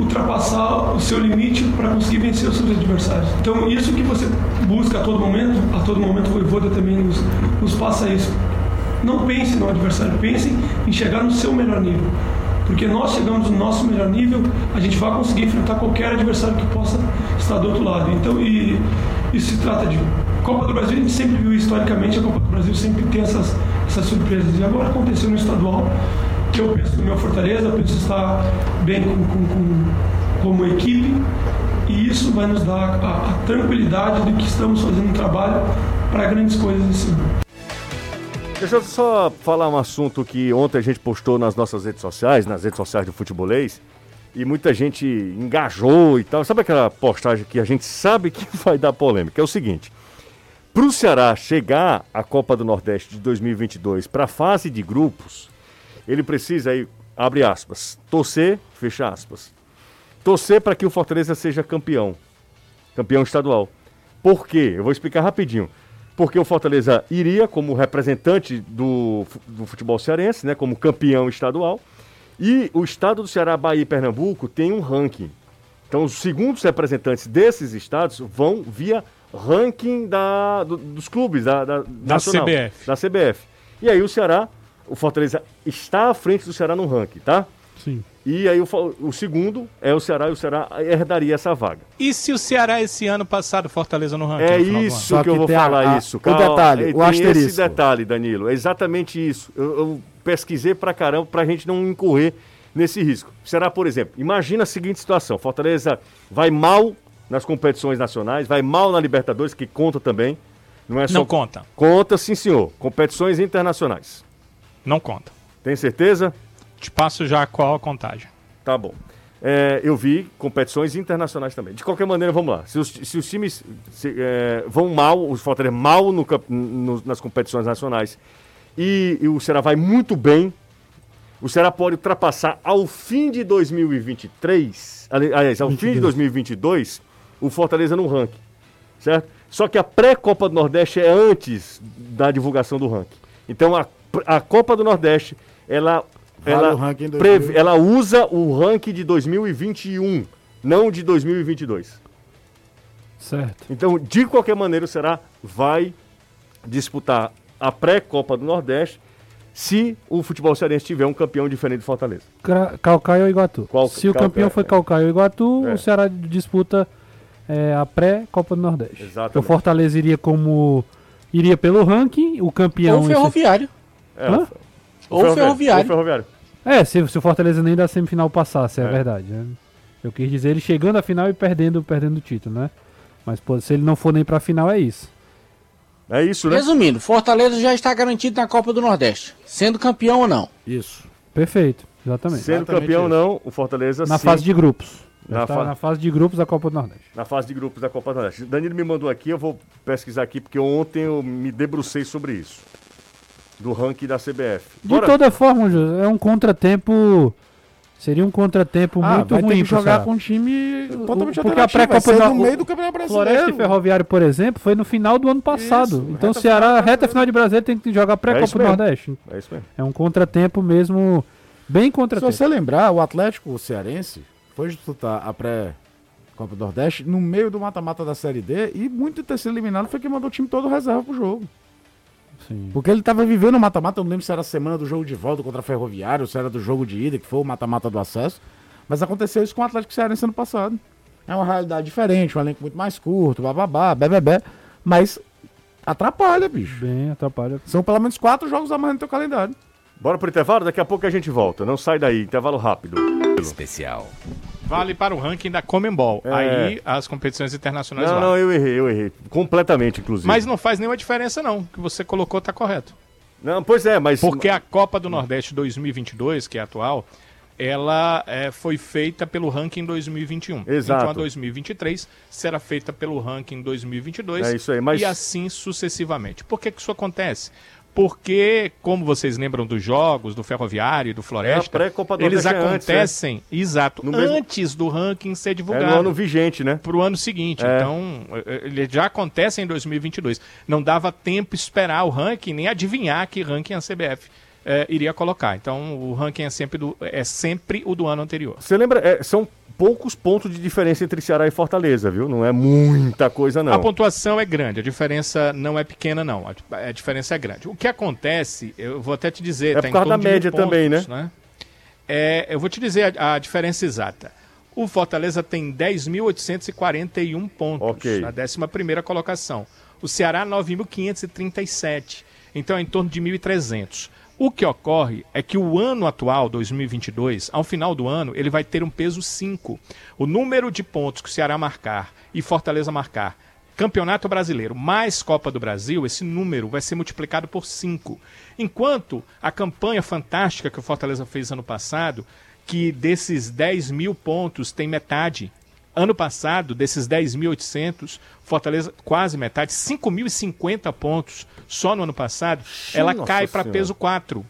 ultrapassar o seu limite para conseguir vencer os seus adversários. Então, isso que você busca a todo momento, a todo momento o Voivoda também nos, nos passa isso. Não pense no adversário, pense em chegar no seu melhor nível. Porque nós chegamos no nosso melhor nível, a gente vai conseguir enfrentar qualquer adversário que possa estar do outro lado. Então, e isso se trata de Copa do Brasil, a gente sempre viu historicamente, a Copa do Brasil sempre tem essas, essas surpresas. E agora aconteceu no estadual, que eu penso no meu Fortaleza, eu estar bem com, com, com, como equipe e isso vai nos dar a, a, tranquilidade de que estamos fazendo um trabalho para grandes coisas esse ano. Deixa eu só falar um assunto que ontem a gente postou nas nossas redes sociais, nas redes sociais do Futebolês, e muita gente engajou e tal. Sabe aquela postagem que a gente sabe que [laughs] vai dar polêmica? É o seguinte: para o Ceará chegar à Copa do Nordeste de 2022 para a fase de grupos, ele precisa aí, abre aspas, torcer, fecha aspas. Torcer para que o Fortaleza seja campeão, campeão estadual. Por quê? Eu vou explicar rapidinho. Porque o Fortaleza iria como representante do, do futebol cearense, né, como campeão estadual. E o estado do Ceará, Bahia e Pernambuco tem um ranking. Então, os segundos representantes desses estados vão via ranking da, do, dos clubes da, da, da CBF. Da CBF. E aí o Ceará o Fortaleza está à frente do Ceará no ranking, tá? Sim. E aí o, o, segundo é o Ceará e o Ceará herdaria essa vaga. E se o Ceará esse ano passado Fortaleza no ranking? É no isso que, que eu vou falar a, isso. O Calma, detalhe, o asterisco. esse detalhe, Danilo. É exatamente isso. Eu, eu pesquisei pra caramba pra gente não incorrer nesse risco. Será, por exemplo, imagina a seguinte situação: Fortaleza vai mal nas competições nacionais, vai mal na Libertadores, que conta também. Não é só. Não conta. Conta, sim, senhor. Competições internacionais. Não conta. Tem certeza? Te passo já qual a contagem. Tá bom. É, eu vi competições internacionais também. De qualquer maneira, vamos lá. Se os, se os times se, é, vão mal, os Fortaleza mal no, no, nas competições nacionais e, e, o Ceará vai muito bem, o Ceará pode ultrapassar ao fim de 2023, aliás, ao 22. fim de 2022, o Fortaleza no ranking, certo? Só que a pré-Copa do Nordeste é antes da divulgação do ranking. Então a a Copa do Nordeste, ela, vale ela, preve, ela usa o ranking de 2021, não de 2022. Certo. Então, de qualquer maneira, o Ceará vai disputar a pré-Copa do Nordeste se o futebol cearense tiver um campeão diferente do Fortaleza. Calcaia ou Iguatu. Qual, se o campeão é, for Calcaia ou Iguatu, é. o Ceará disputa é, a pré-Copa do Nordeste. Exatamente. O Fortaleza iria como iria pelo ranking, o campeão... Ou ferroviário. É, ou, ou ferroviário. Ou ferroviário. É, se, se o Fortaleza nem da semifinal passasse, é, é verdade. Né? Eu quis dizer ele chegando à final e perdendo, perdendo o título, né? Mas pô, se ele não for nem pra final, é isso. É isso, né? Resumindo, Fortaleza já está garantido na Copa do Nordeste, sendo campeão ou não. Isso. Perfeito, exatamente. Sendo exatamente campeão ou não, o Fortaleza Na sim. fase de grupos. Na, fa... na, fase de grupos da Copa do Nordeste. Na fase de grupos da Copa do Nordeste. Danilo me mandou aqui, eu vou pesquisar aqui, porque ontem eu me debrucei sobre isso do ranking da CBF. Bora. De toda forma, é um contratempo. Seria um contratempo ah, muito vai ruim ter que jogar com um time totalmente o, Porque a pré-copa no meio do Campeonato Brasileiro. Floresta e Ferroviário, por exemplo, foi no final do ano passado. Isso, então o Ceará, reta final de Brasileiro, tem que jogar pré-copa é do Nordeste. É isso mesmo. É um contratempo mesmo, bem contratempo. Se você lembrar, o Atlético Cearense foi disputar a pré Copa do Nordeste no meio do mata-mata da Série D e muito ter sido eliminado foi quem mandou o time todo reserva pro jogo. Sim. Porque ele estava vivendo o mata-mata, eu não lembro se era a semana do jogo de volta contra a Ferroviário, se era do jogo de ida, que foi o mata-mata do acesso. Mas aconteceu isso com o Atlético Cearense ano passado. É uma realidade diferente, um elenco muito mais curto, bababá, bebê, mas atrapalha, bicho. Bem, atrapalha. São pelo menos quatro jogos a mais no teu calendário. Bora pro intervalo? Daqui a pouco a gente volta. Não sai daí. Intervalo rápido. Especial. Vale para o ranking da Comembol. É. Aí as competições internacionais Não, valem. não, eu errei, eu errei. Completamente, inclusive. Mas não faz nenhuma diferença, não. O que você colocou tá correto. Não, pois é, mas. Porque a Copa do Nordeste 2022, que é atual, ela é, foi feita pelo ranking 2021. Exato. Então a 2023 será feita pelo ranking 2022. É isso aí, mas- E assim sucessivamente. Por que, que isso acontece? Porque, como vocês lembram dos jogos, do Ferroviário e do Floresta, É, do eles Nordeste é antes, acontecem, exato, No mesmo- antes do ranking ser É divulgado no ano vigente, né? para o ano seguinte. É. Então, eh, ele já acontece em 2022. Não dava tempo esperar o ranking, nem adivinhar que ranking a CBF eh, iria colocar. Então, o ranking é sempre, do, é sempre o do ano anterior. Você lembra? é, são poucos pontos de diferença entre Ceará e Fortaleza, viu? Não é muita coisa, não. A pontuação é grande, a diferença não é pequena, não. A, diferença é grande. O que acontece, eu vou até te dizer, É tá por causa da média mil também, né? É, eu vou te dizer a, a diferença exata. O Fortaleza tem 10.841 pontos, Ok. na 11 colocação. O Ceará, 9.537. Então, é em torno de 1.300. O que ocorre é que o ano atual, 2022, ao final do ano, ele vai ter um peso 5. O número de pontos que o Ceará marcar e Fortaleza marcar Campeonato Brasileiro mais Copa do Brasil, esse número vai ser multiplicado por 5. Enquanto a campanha fantástica que o Fortaleza fez ano passado, que desses 10 mil pontos tem metade. Ano passado, desses 10.800, Fortaleza quase metade, 5.050 pontos só no ano passado, ela cai para peso 4.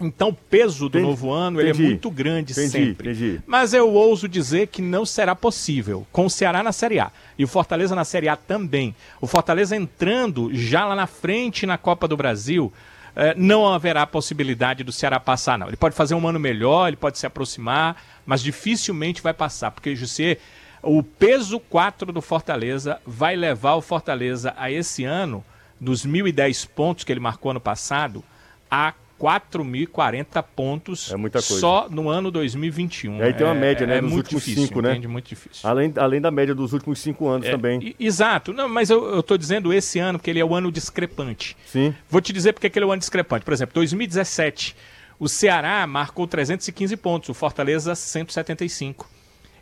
Então, o peso do Entendi, novo ano ele é entendi, muito grande entendi, sempre. entendi. Mas eu ouso dizer que não será possível com o Ceará na Série A e o Fortaleza na Série A também. O Fortaleza entrando já lá na frente na Copa do Brasil, eh, não haverá possibilidade do Ceará passar, não. Ele pode fazer um ano melhor, ele pode se aproximar, mas dificilmente vai passar, porque, Jussier, o peso 4 do Fortaleza vai levar o Fortaleza a esse ano, dos 1.010 pontos que ele marcou ano passado, a 4.040 pontos É muita coisa. só no ano 2021. E aí tem uma média, né, É dos muito últimos difícil, cinco, né? Muito difícil. Além, além da média dos últimos cinco anos É, também. Exato. Não, mas eu, tô dizendo esse ano, que ele é o ano discrepante. Sim. Vou te dizer porque que ele é o ano discrepante. Por exemplo, 2017, o Ceará marcou 315 pontos, o Fortaleza 175.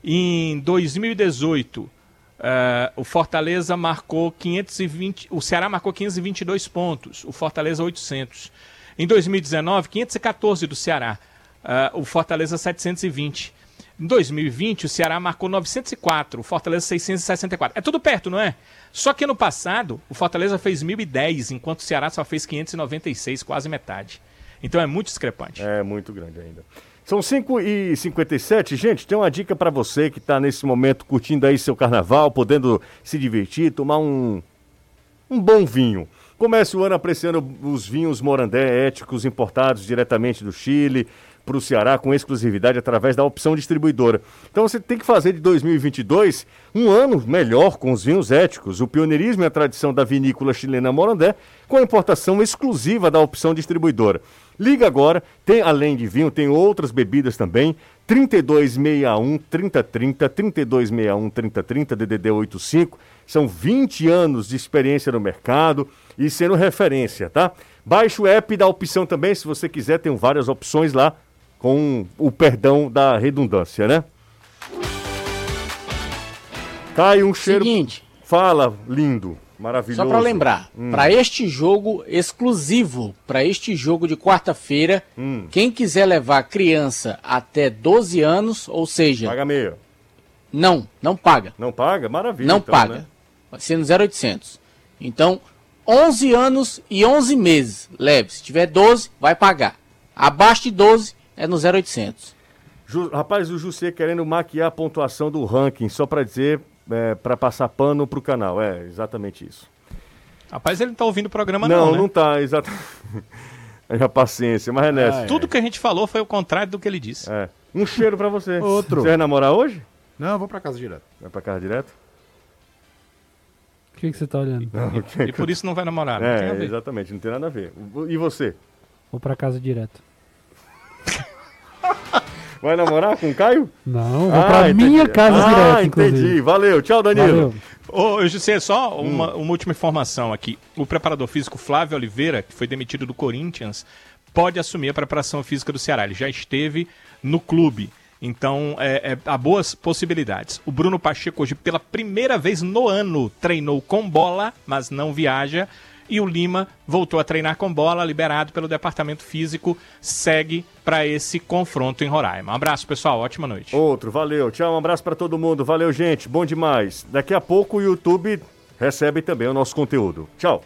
Em 2018, eh, o Fortaleza marcou 520, o Ceará marcou 522 pontos, o Fortaleza 800. Em 2019, 514 do Ceará, eh, o Fortaleza 720. Em 2020, o Ceará marcou 904, o Fortaleza 664. É tudo perto, não é? Só que ano passado, o Fortaleza fez 1010, enquanto o Ceará só fez 596, quase metade. Então é muito discrepante. É muito grande ainda. São 5 e 57 Gente, tem uma dica pra você que tá nesse momento curtindo aí seu carnaval, podendo se divertir, tomar um, um bom vinho. Comece o ano apreciando os vinhos Morandé éticos importados diretamente do Chile para o Ceará com exclusividade através da opção distribuidora. Então você tem que fazer de 2022 um ano melhor com os vinhos éticos, o pioneirismo e a tradição da vinícola chilena Morandé com a importação exclusiva da opção distribuidora. Liga agora, tem além de vinho, tem outras bebidas também. 3261 3030, 3261 3030, DDD 85. São 20 anos de experiência no mercado e sendo referência, tá? Baixe o app da opção também, se você quiser, tem várias opções lá, com o perdão da redundância, né? Cai um cheiro. Seguinte. Fala, lindo, maravilhoso. Só pra lembrar, Hum. pra este jogo exclusivo, pra este jogo de quarta-feira, Hum. quem quiser levar criança até 12 anos, ou seja, Paga meia. não, não paga. Não paga? Maravilha. não então, paga. né? Vai ser no 0800. Então, 11 anos e 11 meses, leve. Se tiver 12, vai pagar. Abaixo de 12 é no 0800. Ju- Rapaz, o José querendo maquiar a pontuação do ranking, só pra dizer, é, para passar pano pro canal. É, exatamente isso. Rapaz, ele não tá ouvindo o programa não, não, né? não tá, exatamente. [laughs] a paciência, mas é nessa. Tudo que a gente falou foi o contrário do que ele disse. É. Um cheiro pra você. Outro. Você vai namorar hoje? Não, eu vou pra casa direto. Vai pra casa direto? O que, que você tá olhando? E por isso não vai namorar. Não tem a É, ver. exatamente, não tem nada a ver. E você? Vou pra casa direto. [laughs] Vai namorar com o Caio? Não, vou pra minha casa ah, direto, entendi. inclusive. Valeu. Tchau, Danilo. Valeu. Ô, José, só uma, uma última informação aqui. O preparador físico Flávio Oliveira, que foi demitido do Corinthians, pode assumir a preparação física do Ceará. Ele já esteve no clube. Então, é, é, há boas possibilidades. O Bruno Pacheco, hoje, pela primeira vez no ano, treinou com bola, mas não viaja. E o Lima voltou a treinar com bola, liberado pelo departamento físico, segue para esse confronto em Roraima. Um abraço, pessoal. Ótima noite. Outro, valeu. Tchau, um abraço para todo mundo. Valeu, gente. Bom demais. Daqui a pouco o YouTube recebe também o nosso conteúdo. Tchau.